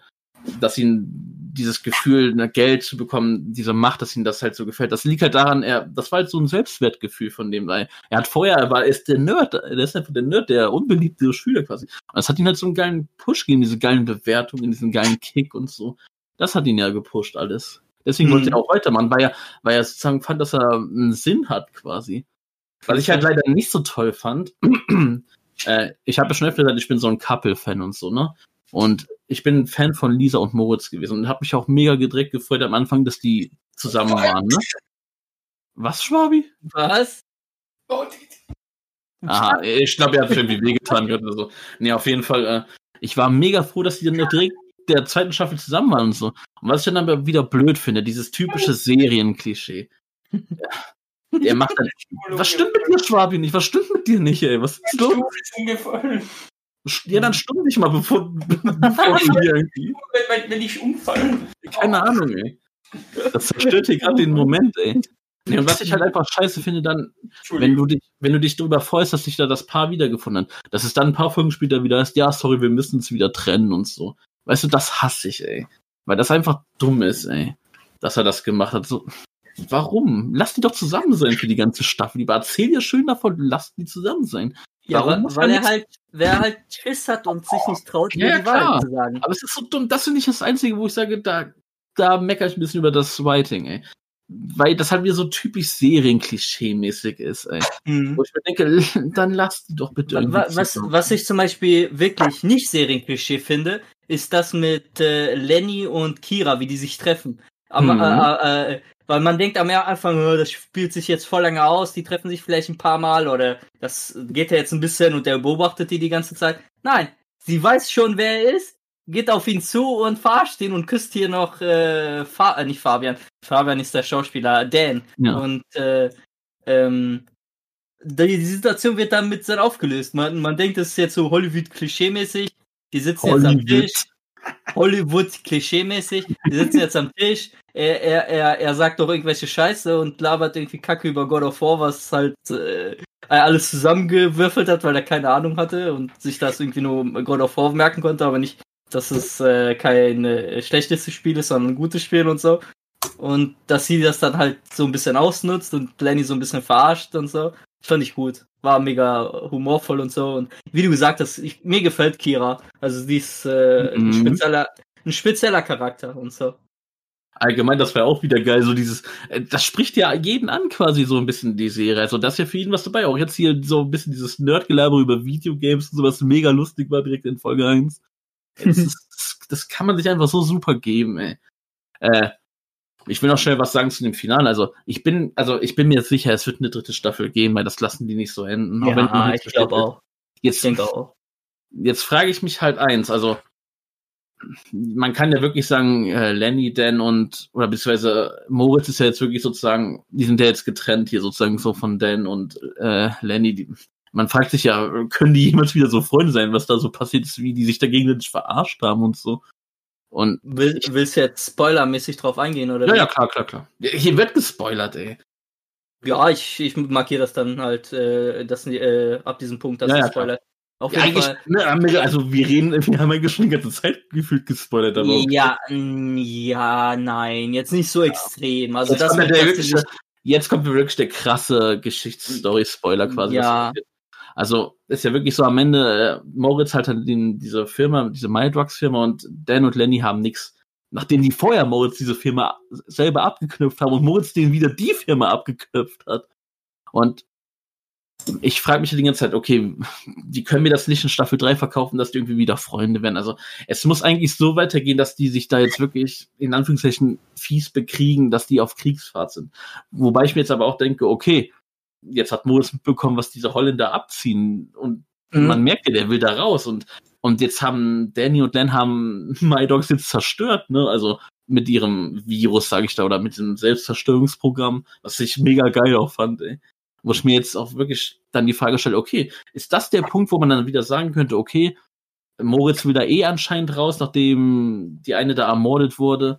dass ihn dieses Gefühl, ne, Geld zu bekommen, diese Macht, dass ihm das halt so gefällt. Das liegt halt daran, er, das war halt so ein Selbstwertgefühl von dem, weil er hat vorher, er war, er ist der Nerd, er ist einfach der Nerd, der unbeliebte Schüler quasi. Und das hat ihn halt so einen geilen Push gegeben, diese geilen Bewertungen, diesen geilen Kick und so. Das hat ihn ja gepusht alles. Deswegen mhm. wollte er auch weitermachen, weil er, weil er sozusagen fand, dass er einen Sinn hat quasi. Was ich halt leider nicht so toll fand, äh, ich habe ja schon öfter gesagt, ich bin so ein Couple-Fan und so, ne? Und ich bin Fan von Lisa und Moritz gewesen und habe mich auch mega gedreckt gefreut am Anfang, dass die zusammen waren, ne? Was, Schwabi? Was? Aha, ich glaube, er hat irgendwie wehgetan oder so. Nee, auf jeden Fall, äh, ich war mega froh, dass die dann direkt der zweiten Staffel zusammen waren und so. Und was ich dann aber wieder blöd finde, dieses typische Serienklischee. Er macht dann. Was stimmt mit dir, Schwabi, nicht? Was stimmt mit dir nicht, ey? Was ist los? Ja, dann stumm dich mal, bevor, bevor du hier irgendwie. Wenn, wenn ich umfalle. Keine Ahnung, ey. Das zerstört hier gerade den Moment, ey. Nee, und was ich halt einfach scheiße finde, dann, wenn du dich, wenn du dich darüber freust, dass sich da das Paar wiedergefunden hat, dass es dann ein paar Folgen später wieder ist, ja, sorry, wir müssen uns wieder trennen und so. Weißt du, das hasse ich, ey. Weil das einfach dumm ist, ey. Dass er das gemacht hat. So, warum? Lass die doch zusammen sein für die ganze Staffel. Lieber erzähl dir schön davon, lass die zusammen sein. Ja, Warum weil, weil er halt, wer halt Schiss hat und sich nicht traut, ja, die Wahrheit zu sagen. Aber es ist so dumm, das finde ich das Einzige, wo ich sage, da, da meckere ich ein bisschen über das Writing, ey. Weil das halt wieder so typisch Serienklischee-mäßig ist, ey. Mhm. Wo ich mir denke, dann lass die doch bitte irgendwie. Was, was ich zum Beispiel wirklich nicht Serienklischee finde, ist das mit äh, Lenny und Kira, wie die sich treffen. Aber mhm. äh, äh, weil man denkt am Anfang, oh, das spielt sich jetzt voll lange aus, die treffen sich vielleicht ein paar Mal oder das geht ja jetzt ein bisschen und der beobachtet die die ganze Zeit. Nein, sie weiß schon, wer er ist, geht auf ihn zu und verarscht ihn und küsst hier noch, äh, Fa äh, nicht Fabian, Fabian ist der Schauspieler, Dan. Ja. Und äh, ähm, die, die Situation wird dann mit dann aufgelöst. Man, man denkt, das ist jetzt so Hollywood-Klischee-mäßig. Die sitzen Hollywood. jetzt am Tisch. Hollywood-Klischee-mäßig. Die sitzen jetzt am Tisch er, er, er, er sagt doch irgendwelche Scheiße und labert irgendwie Kacke über God of War, was halt äh, alles zusammengewürfelt hat, weil er keine Ahnung hatte und sich das irgendwie nur God of War merken konnte, aber nicht, dass es äh, kein äh, schlechtes Spiel ist, sondern ein gutes Spiel und so. Und dass sie das dann halt so ein bisschen ausnutzt und Lenny so ein bisschen verarscht und so. Fand ich gut. War mega humorvoll und so. Und wie du gesagt hast, ich, mir gefällt Kira. Also die ist äh, mhm. ein, spezieller, ein spezieller Charakter und so allgemein, das wäre auch wieder geil, so dieses, äh, das spricht ja jeden an quasi so ein bisschen die Serie. Also das ist ja für ihn was dabei. Auch jetzt hier so ein bisschen dieses Nerdgelaber über Videogames und sowas mega lustig war direkt in Folge 1. Das, ist, das kann man sich einfach so super geben, ey. Äh, ich will noch schnell was sagen zu dem Finale. Also ich bin, also ich bin mir jetzt sicher, es wird eine dritte Staffel geben, weil das lassen die nicht so enden. Ja, ich glaube auch. Jetzt, ich denke auch. Jetzt frage ich mich halt eins, also man kann ja wirklich sagen, äh, Lenny, Dan und, oder beziehungsweise Moritz ist ja jetzt wirklich sozusagen, die sind ja jetzt getrennt hier sozusagen so von Dan und äh, Lenny. Die, man fragt sich ja, können die jemals wieder so Freunde sein, was da so passiert ist, wie die sich dagegen verarscht haben und so. Und Will, willst du jetzt spoilermäßig drauf eingehen, oder? ja, wie? ja, klar, klar, klar. Hier wird gespoilert, ey. Ja, ich, ich markiere das dann halt, äh, das, äh, ab diesem Punkt, das Ja, ja, Spoiler. Auf Ja, jeden Fall. ne, also wir reden, wir haben eigentlich schon die ganze Zeit gefühlt gespoilert, aber. Ja, ja, nein, jetzt nicht so extrem. Also jetzt, das kommt ja der wirkliche, jetzt kommt wirklich der krasse Geschichtsstory-Spoiler quasi. Ja. Also ist ja wirklich so am Ende, äh, Moritz hat halt den, diese Firma, diese MyDrugs-Firma und Dan und Lenny haben nichts. Nachdem die vorher Moritz diese Firma selber abgeknüpft haben und Moritz denen wieder die Firma abgeknüpft hat. Und ich frage mich die ganze Zeit, okay, die können mir das nicht in Staffel 3 verkaufen, dass die irgendwie wieder Freunde werden. Also es muss eigentlich so weitergehen, dass die sich da jetzt wirklich in Anführungszeichen fies bekriegen, dass die auf Kriegsfahrt sind. Wobei ich mir jetzt aber auch denke, okay, jetzt hat Moritz mitbekommen, was diese Holländer abziehen und Mhm. man merkt ja, der will da raus und und jetzt haben Danny und Len haben My Dogs jetzt zerstört, ne? Also mit ihrem Virus, sage ich da, oder mit dem Selbstzerstörungsprogramm, was ich mega geil auch fand, ey. Wo ich mir jetzt auch wirklich dann die Frage stelle, okay, ist das der Punkt, wo man dann wieder sagen könnte, okay, Moritz will da eh anscheinend raus, nachdem die eine da ermordet wurde.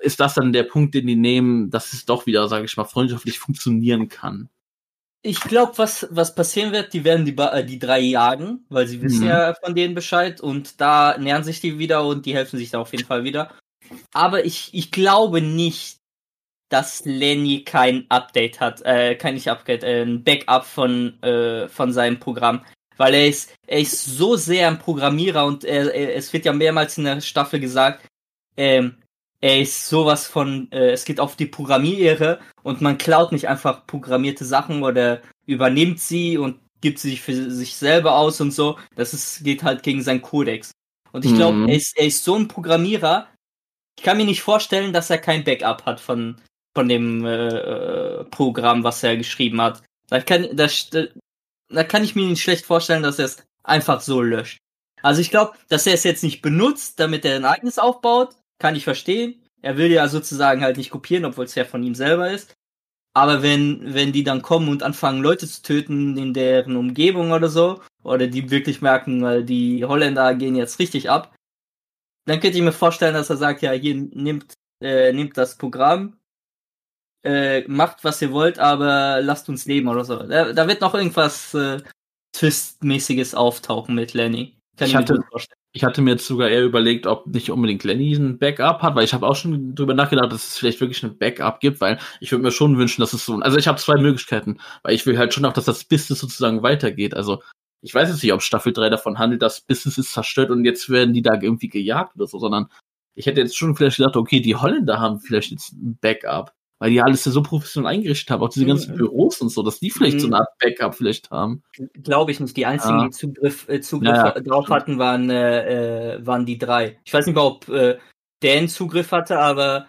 Ist das dann der Punkt, den die nehmen, dass es doch wieder, sage ich mal, freundschaftlich funktionieren kann? Ich glaube, was, was passieren wird, die werden die, äh, die drei jagen, weil sie wissen Mhm. ja von denen Bescheid und da nähern sich die wieder und die helfen sich da auf jeden Fall wieder. Aber ich, ich glaube nicht, dass Lenny kein Update hat, äh, kein nicht Update, äh, ein Backup von, äh, von seinem Programm. Weil er ist, er ist so sehr ein Programmierer und er, er, es wird ja mehrmals in der Staffel gesagt, ähm, er ist sowas von, äh, es geht auf die Programmierehre und man klaut nicht einfach programmierte Sachen oder übernimmt sie und gibt sie für sich selber aus und so. Das ist, geht halt gegen seinen Kodex. Und ich glaube, Mhm. er, ist, er ist so ein Programmierer, ich kann mir nicht vorstellen, dass er kein Backup hat von, von dem äh, äh, Programm, was er geschrieben hat. Da kann, da, da kann ich mir nicht schlecht vorstellen, dass er es einfach so löscht. Also ich glaube, dass er es jetzt nicht benutzt, damit er ein eigenes aufbaut, kann ich verstehen. Er will ja sozusagen halt nicht kopieren, obwohl es ja von ihm selber ist. Aber wenn, wenn die dann kommen und anfangen, Leute zu töten in deren Umgebung oder so, oder die wirklich merken, weil die Holländer gehen jetzt richtig ab, dann könnte ich mir vorstellen, dass er sagt, ja, hier nimmt, äh, nimmt das Programm, äh, macht was ihr wollt, aber lasst uns leben oder so. Da, da wird noch irgendwas äh, Twist-mäßiges auftauchen mit Lenny. Kann Ich ich, mir hatte-. Ich hatte mir jetzt sogar eher überlegt, ob nicht unbedingt Lenny ein Backup hat, weil ich habe auch schon drüber nachgedacht, dass es vielleicht wirklich ein Backup gibt, weil ich würde mir schon wünschen, dass es so, also ich habe zwei Möglichkeiten, weil ich will halt schon auch, dass das Business sozusagen weitergeht. Also ich weiß jetzt nicht, ob Staffel 3 davon handelt, dass Business ist zerstört und jetzt werden die da irgendwie gejagt oder so, sondern ich hätte jetzt schon vielleicht gedacht, okay, die Holländer haben vielleicht jetzt ein Backup, weil die alles ja so professionell eingerichtet haben, auch diese ganzen Mhm. Büros und so, dass die vielleicht so Mhm. eine Art Backup vielleicht haben. Glaube ich nicht. Die einzigen, Ja. die Zugriff, äh, Zugriff Ja, drauf stimmt. hatten, waren, äh, äh, waren die drei. Ich weiß nicht mal, ob äh, Dan Zugriff hatte, aber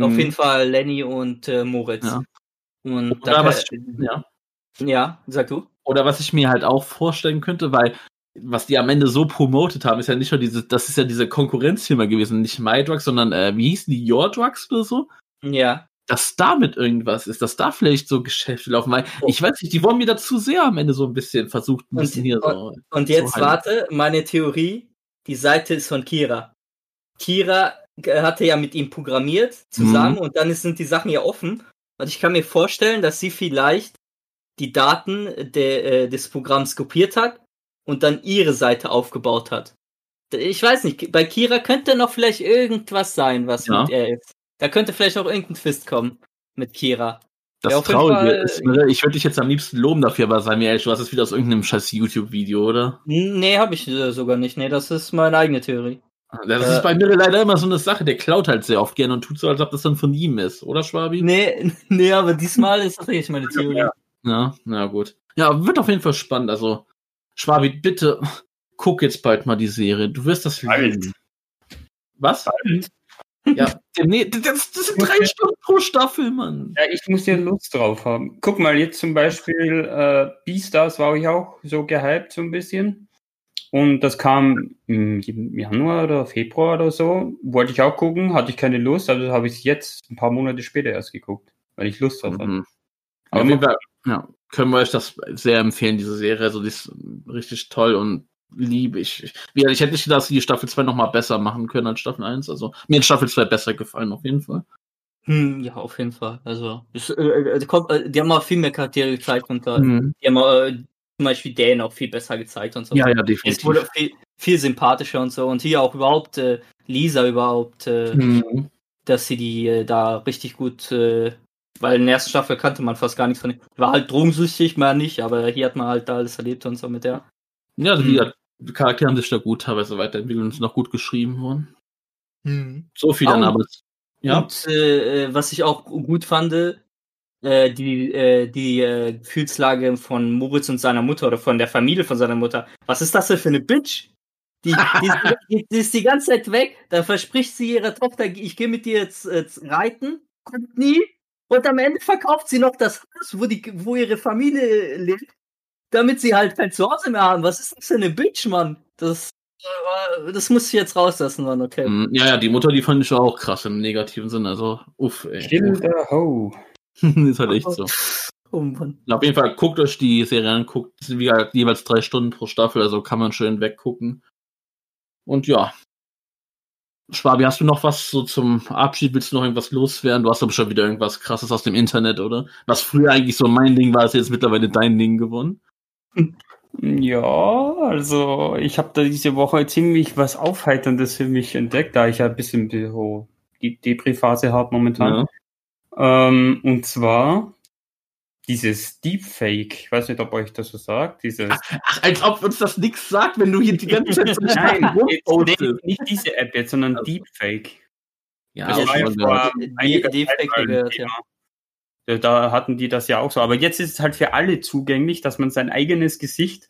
auf jeden Fall Lenny und äh, Moritz. Ja. Und Oder da was, kann- ja. ja, sag du. Oder was ich mir halt auch vorstellen könnte, weil was die am Ende so promotet haben, ist ja nicht nur diese, das ist ja diese Konkurrenzfirma gewesen, nicht My Drugs, sondern äh, wie hießen die Your Drugs oder so? Ja. Dass damit irgendwas ist, dass da vielleicht so Geschäfte laufen, weil ich weiß nicht, die wollen mir da zu sehr am Ende so ein bisschen versucht, ein Und- bisschen hier so. Und jetzt So warte, meine Theorie, die Seite ist von Kira. Kira äh, hatte ja mit ihm programmiert zusammen Mhm. und dann sind die Sachen ja offen. Und ich kann mir vorstellen, dass sie vielleicht die Daten der, äh, des Programms kopiert hat und dann ihre Seite aufgebaut hat. Ich weiß nicht, bei Kira könnte noch vielleicht irgendwas sein, was Ja. mit er ist. Da könnte vielleicht auch irgendein Twist kommen mit Kira. Das Ja, Traurige Fall- ist, ich würde dich jetzt am liebsten loben dafür, aber sei mir ehrlich, du hast es wieder aus irgendeinem scheiß YouTube-Video, oder? Nee, habe ich äh, sogar nicht. Nee, das ist meine eigene Theorie. Das Äh, ist bei mir leider immer so eine Sache, der klaut halt sehr oft gerne und tut so, als ob das dann von ihm ist, oder Schwabi? Nee, nee, aber diesmal ist das richtig meine Theorie. Ja, na gut. Ja, wird auf jeden Fall spannend. Also, Schwabi, bitte guck jetzt bald mal die Serie. Du wirst das Bald. lieben. Was? Ja, nee, das, das sind drei Stunden pro Staffel, Mann. Ja, ich muss ja Lust drauf haben. Guck mal, jetzt zum Beispiel äh, Beastars war ich auch so gehypt so ein bisschen. Und das kam im Januar oder Februar oder so. Wollte ich auch gucken, hatte ich keine Lust, also habe ich es jetzt ein paar Monate später erst geguckt, weil ich Lust drauf hatte. Mhm. Aber Auf jeden Fall, ja, können wir euch das sehr empfehlen, diese Serie. Also, die ist richtig toll und liebe ich. ich. Hätte nicht gedacht, dass sie die Staffel 2 nochmal besser machen können als Staffel 1. Also mir hat Staffel 2 besser gefallen, auf jeden Fall. Hm, ja, auf jeden Fall. Also, es, äh, äh, kommt, äh, die haben auch viel mehr Charaktere gezeigt und äh, mhm. die haben äh, zum Beispiel Dan auch viel besser gezeigt und so. Ja, ja, definitiv. Es wurde viel, viel sympathischer und so. Und hier auch überhaupt äh, Lisa überhaupt, äh, mhm. dass sie die äh, da richtig gut, weil in der ersten Staffel kannte man fast gar nichts von ihr. War halt drogensüchtig, mehr nicht, aber hier hat man halt alles erlebt und so mit der. Ja, also mhm. die Charaktere haben sich da gut teilweise weiterentwickelt und sind noch gut geschrieben worden. Mhm. So viel dann, aber ja. Und äh, äh, was ich auch gut fand, äh, die, äh, die äh, Gefühlslage von Moritz und seiner Mutter oder von der Familie von seiner Mutter. Was ist das denn für eine Bitch? Die, die, die, die ist die ganze Zeit weg, da verspricht sie ihrer Tochter, ich gehe mit dir jetzt, jetzt reiten, kommt nie. Und am Ende verkauft sie noch das Haus, wo, die, wo ihre Familie lebt, damit sie halt kein Zuhause mehr haben. Was ist das für eine Bitch, Mann? Das das muss ich jetzt rauslassen, Mann, okay. Mm, ja, ja, die Mutter, die fand ich auch krass im negativen Sinne. Also, uff, ey. Kinder ho. ist halt echt so. Oh Mann. auf jeden Fall, guckt euch die Serie an, guckt, sind wie gesagt jeweils drei Stunden pro Staffel, also kann man schön weggucken. Und ja. Schwabi, hast du noch was so zum Abschied? Willst du noch irgendwas loswerden? Du hast aber schon wieder irgendwas krasses aus dem Internet, oder? Was früher eigentlich so mein Ding war, ist jetzt mittlerweile dein Ding geworden. Ja, also ich habe da diese Woche ziemlich was Aufheiterndes für mich entdeckt, da ich ja ein bisschen so die Depri-Phase habe momentan. Ja. Ähm, und zwar dieses Deepfake, ich weiß nicht, ob euch das so sagt, dieses... Ach, als ob uns das nichts sagt, wenn du hier die ganze Zeit so Nein, jetzt, nee, nicht diese App jetzt, sondern also. Deepfake. Ja, das war ja vor Deepfake gehört, ja. Äh, da hatten die das ja auch so. Aber jetzt ist es halt für alle zugänglich, dass man sein eigenes Gesicht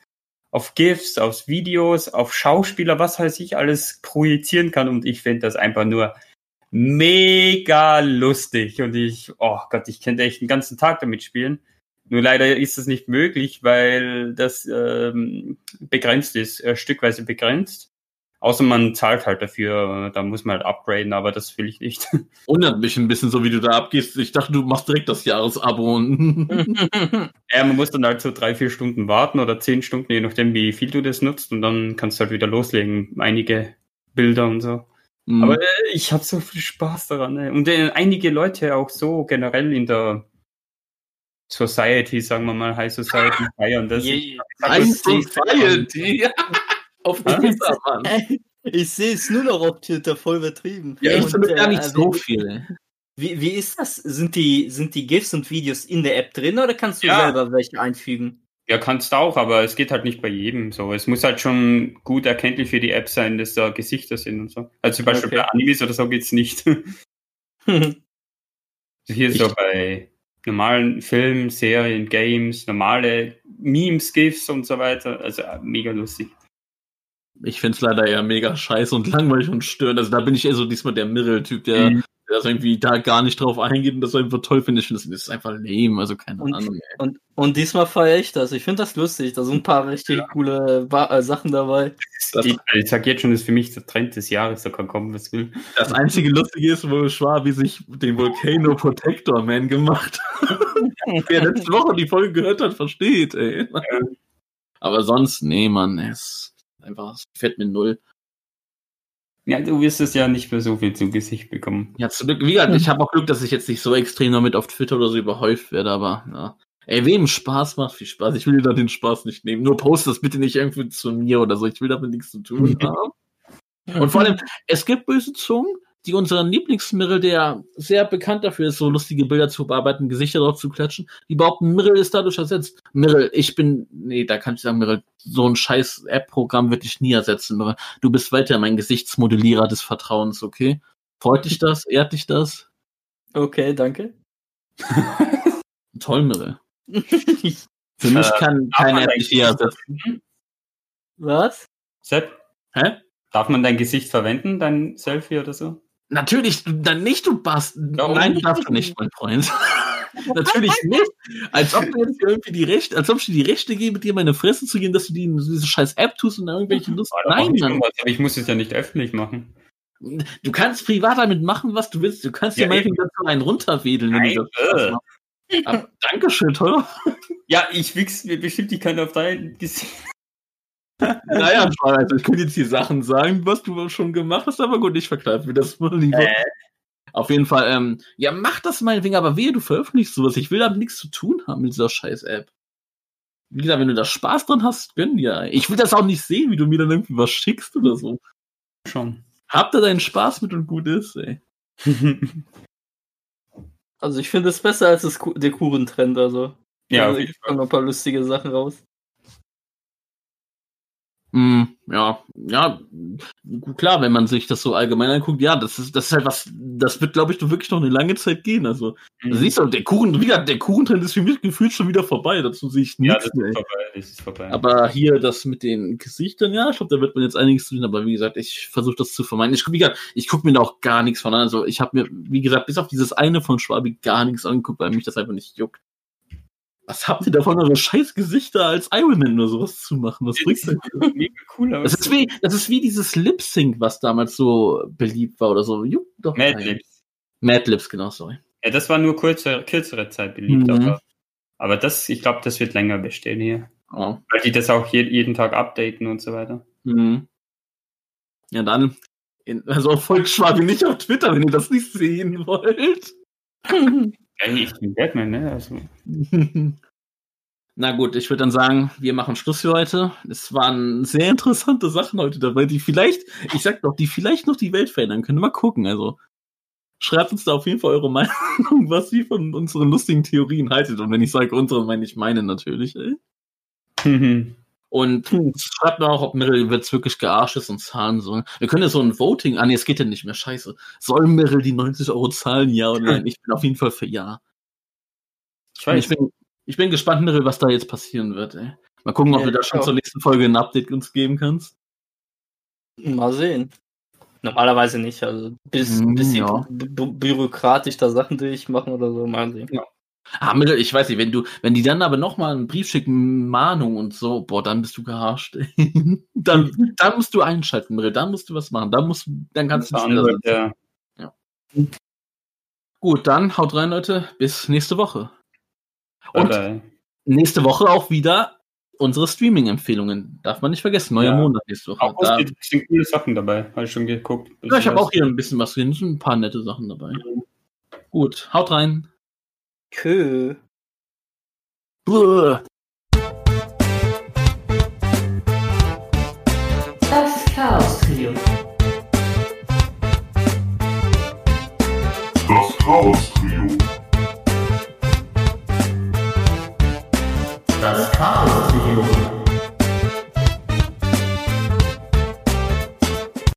auf GIFs, auf Videos, auf Schauspieler, was weiß ich, alles projizieren kann. Und ich finde das einfach nur mega lustig. Und ich, oh Gott, ich könnte echt den ganzen Tag damit spielen. Nur leider ist das nicht möglich, weil das ähm, begrenzt ist, äh, stückweise begrenzt. Außer man zahlt halt dafür, da muss man halt upgraden, aber das will ich nicht. Wundert mich ein bisschen so, wie du da abgehst. Ich dachte, du machst direkt das Jahresabo. ja, man muss dann halt so drei, vier Stunden warten oder zehn Stunden, je nachdem, wie viel du das nutzt. Und dann kannst du halt wieder loslegen. Einige Bilder und so. Mhm. Aber äh, ich habe so viel Spaß daran. Ey. Und äh, einige Leute auch so generell in der Society, sagen wir mal, High Society feiern das. Yeah. High Society, auf Twitter, Mann. Ich sehe es nur noch auf Twitter, voll übertrieben. Ja, ich finde gar nicht äh, so viel. Wie, wie ist das? Sind die, sind die GIFs und Videos in der App drin oder kannst du ja. selber welche einfügen? Ja, kannst du auch, aber es geht halt nicht bei jedem so. Es muss halt schon gut erkenntlich für die App sein, dass da Gesichter sind und so. Also zum Beispiel okay. bei Animes oder so geht's nicht. Hier ich so bei normalen Filmen, Serien, Games, normale Memes, GIFs und so weiter. Also mega lustig. Ich finde es leider eher mega scheiße und langweilig und störend. Also da bin ich eher so diesmal der Mirrell-Typ, der, mhm. der das irgendwie da gar nicht drauf eingeht und das einfach toll findet. Ich finde, das ist einfach lame, also keine und, Ahnung. Ey. Und, und diesmal feiere ich das. Ich finde das lustig. Da sind ein paar richtig ja. coole ba äh, Sachen dabei. Die, ich sag jetzt schon, das ist für mich der Trend des Jahres, da kann kommen, was will. Das einzige Lustige ist, wo Schwabi sich den Volcano Protector Man gemacht hat. Wer letzte Woche die Folge gehört hat, versteht, ey. Ja. Aber sonst, nee, Mann, es einfach, es gefällt mir null. Ja, du wirst es ja nicht mehr so viel zu Gesicht bekommen. Ja, zum Glück, wie gesagt, ich habe auch Glück, dass ich jetzt nicht so extrem damit auf Twitter oder so überhäuft werde, aber ja. Ey, wem Spaß macht, viel Spaß. Ich will dir da den Spaß nicht nehmen. Nur post das bitte nicht irgendwie zu mir oder so. Ich will damit nichts zu tun haben. Und vor allem, es gibt böse Zungen, die unseren Lieblingsmirrell, der sehr bekannt dafür ist, so lustige Bilder zu bearbeiten, Gesichter drauf zu klatschen, die behaupten, Mirrell ist dadurch ersetzt. Mirrell, ich bin, nee, da kann ich sagen, Mirrell, so ein scheiß App-Programm wird dich nie ersetzen, Mirrell. Du bist weiter mein Gesichtsmodellierer des Vertrauens, okay? Freut dich das? Ehrt dich das? Okay, danke. Toll, Mirrell. Für mich äh, kann keine App dich eher ersetzen. Was? Sepp? Hä? Darf man dein Gesicht verwenden, dein Selfie oder so? Natürlich, dann nicht, du Bast. No. Nein, darfst du nicht, mein Freund. Natürlich nicht. Als ob du jetzt irgendwie die Rechte, als ob ich dir die Rechte gebe, dir meine Fresse zu gehen, dass du die in diese scheiß App tust und da irgendwelche Lust. Nein, Mann. Ich muss es ja nicht öffentlich machen. Du kannst privat damit machen, was du willst. Du kannst ja, dir meinetwegen dazu einen runterwedeln, wenn du das äh. Aber, Dankeschön, teuer. Ja, ich wichs mir bestimmt, ich kann auf dein Gesicht. Naja, also ich könnte jetzt hier Sachen sagen, was du schon gemacht hast, aber gut, ich verkneife mir das mal lieber. Äh. Auf jeden Fall, ähm, ja, mach das meinetwegen, aber wehe, du veröffentlichst sowas. Ich will damit nichts zu tun haben mit dieser scheiß App. Wie gesagt, wenn du da Spaß dran hast, gönn dir. Ich will das auch nicht sehen, wie du mir dann irgendwie was schickst oder so. Schon. Hab da deinen Spaß mit und gut ist, ey. also ich finde es besser als das, der Kurentrend, also. Ja, also ich noch ein paar lustige Sachen raus. Mm, ja, ja, klar, wenn man sich das so allgemein anguckt, ja, das ist, das ist halt was, das wird, glaube ich, wirklich noch eine lange Zeit gehen. Also, mhm. siehst du, der Kuchen, wie gesagt, der Kuchentrend ist für mich gefühlt schon wieder vorbei. Dazu sehe ich nichts. Ja, das ist vorbei, das ist vorbei. Aber hier das mit den Gesichtern, ja, ich glaube, da wird man jetzt einiges zu tun. Aber wie gesagt, ich versuche das zu vermeiden. Ich, wie gesagt, ich gucke mir da auch gar nichts von an. Also, ich habe mir, wie gesagt, bis auf dieses eine von Schwabi gar nichts angeguckt, weil mich das einfach nicht juckt. Was habt ihr davon, eure scheiß Gesichter als Iron Man oder sowas zu machen? Was bringt das? Mega cool aus. Das ist wie, das ist wie dieses Lip Sync, was damals so beliebt war oder so. Jupp, doch. Mad Lips. Mad Lips, genau, sorry. Ja, das war nur kurze, kürzere Zeit beliebt, mhm. aber, aber das, ich glaube, das wird länger bestehen hier. Oh. Weil die das auch je, jeden Tag updaten und so weiter. Mhm. Ja, dann, in, also folgt Schwabi nicht auf Twitter, wenn ihr das nicht sehen wollt. ich bin Batman, ne? Also. Na gut, ich würde dann sagen, wir machen Schluss für heute. Es waren sehr interessante Sachen heute dabei, die vielleicht, ich sag doch, die vielleicht noch die Welt verändern können. Mal gucken, also. Schreibt uns da auf jeden Fall eure Meinung, was ihr von unseren lustigen Theorien haltet. Und wenn ich sage unsere, meine ich meine natürlich, ey. Und schreibt mir auch, ob Meryl jetzt wirklich gearscht ist und zahlen soll. Wir können ja so ein Voting, ah nee, es geht ja nicht mehr, scheiße. Soll Meryl die 90 Euro zahlen, ja oder nein? Ich bin auf jeden Fall für ja. Ich, weiß. ich, bin, ich bin gespannt, Meryl, was da jetzt passieren wird, ey. Mal gucken, ob ja, du da schon zur nächsten Folge ein Update uns geben kannst. Mal sehen. Normalerweise nicht, also bis, mm, bisschen ja. bürokratisch da Sachen durchmachen oder so, mal sehen. Ja. Ah, ich weiß nicht, wenn du, wenn die dann aber nochmal einen Brief schicken, Mahnung und so, boah, dann bist du geharscht. dann, dann musst du einschalten, Mirre, dann musst du was machen. Dann musst dann kannst du nicht ja. ja. Gut, dann haut rein, Leute. Bis nächste Woche. Und okay. nächste Woche auch wieder unsere Streaming-Empfehlungen. Darf man nicht vergessen. Neuer ja. Monat nächste Woche. Auch da, sind coole Sachen dabei. Habe ich schon geguckt. Ja, ich habe auch hier ein bisschen was drin. ein paar nette Sachen dabei. Mhm. Gut, haut rein. Kö. Buh. Das Chaos Trio. Das Chaos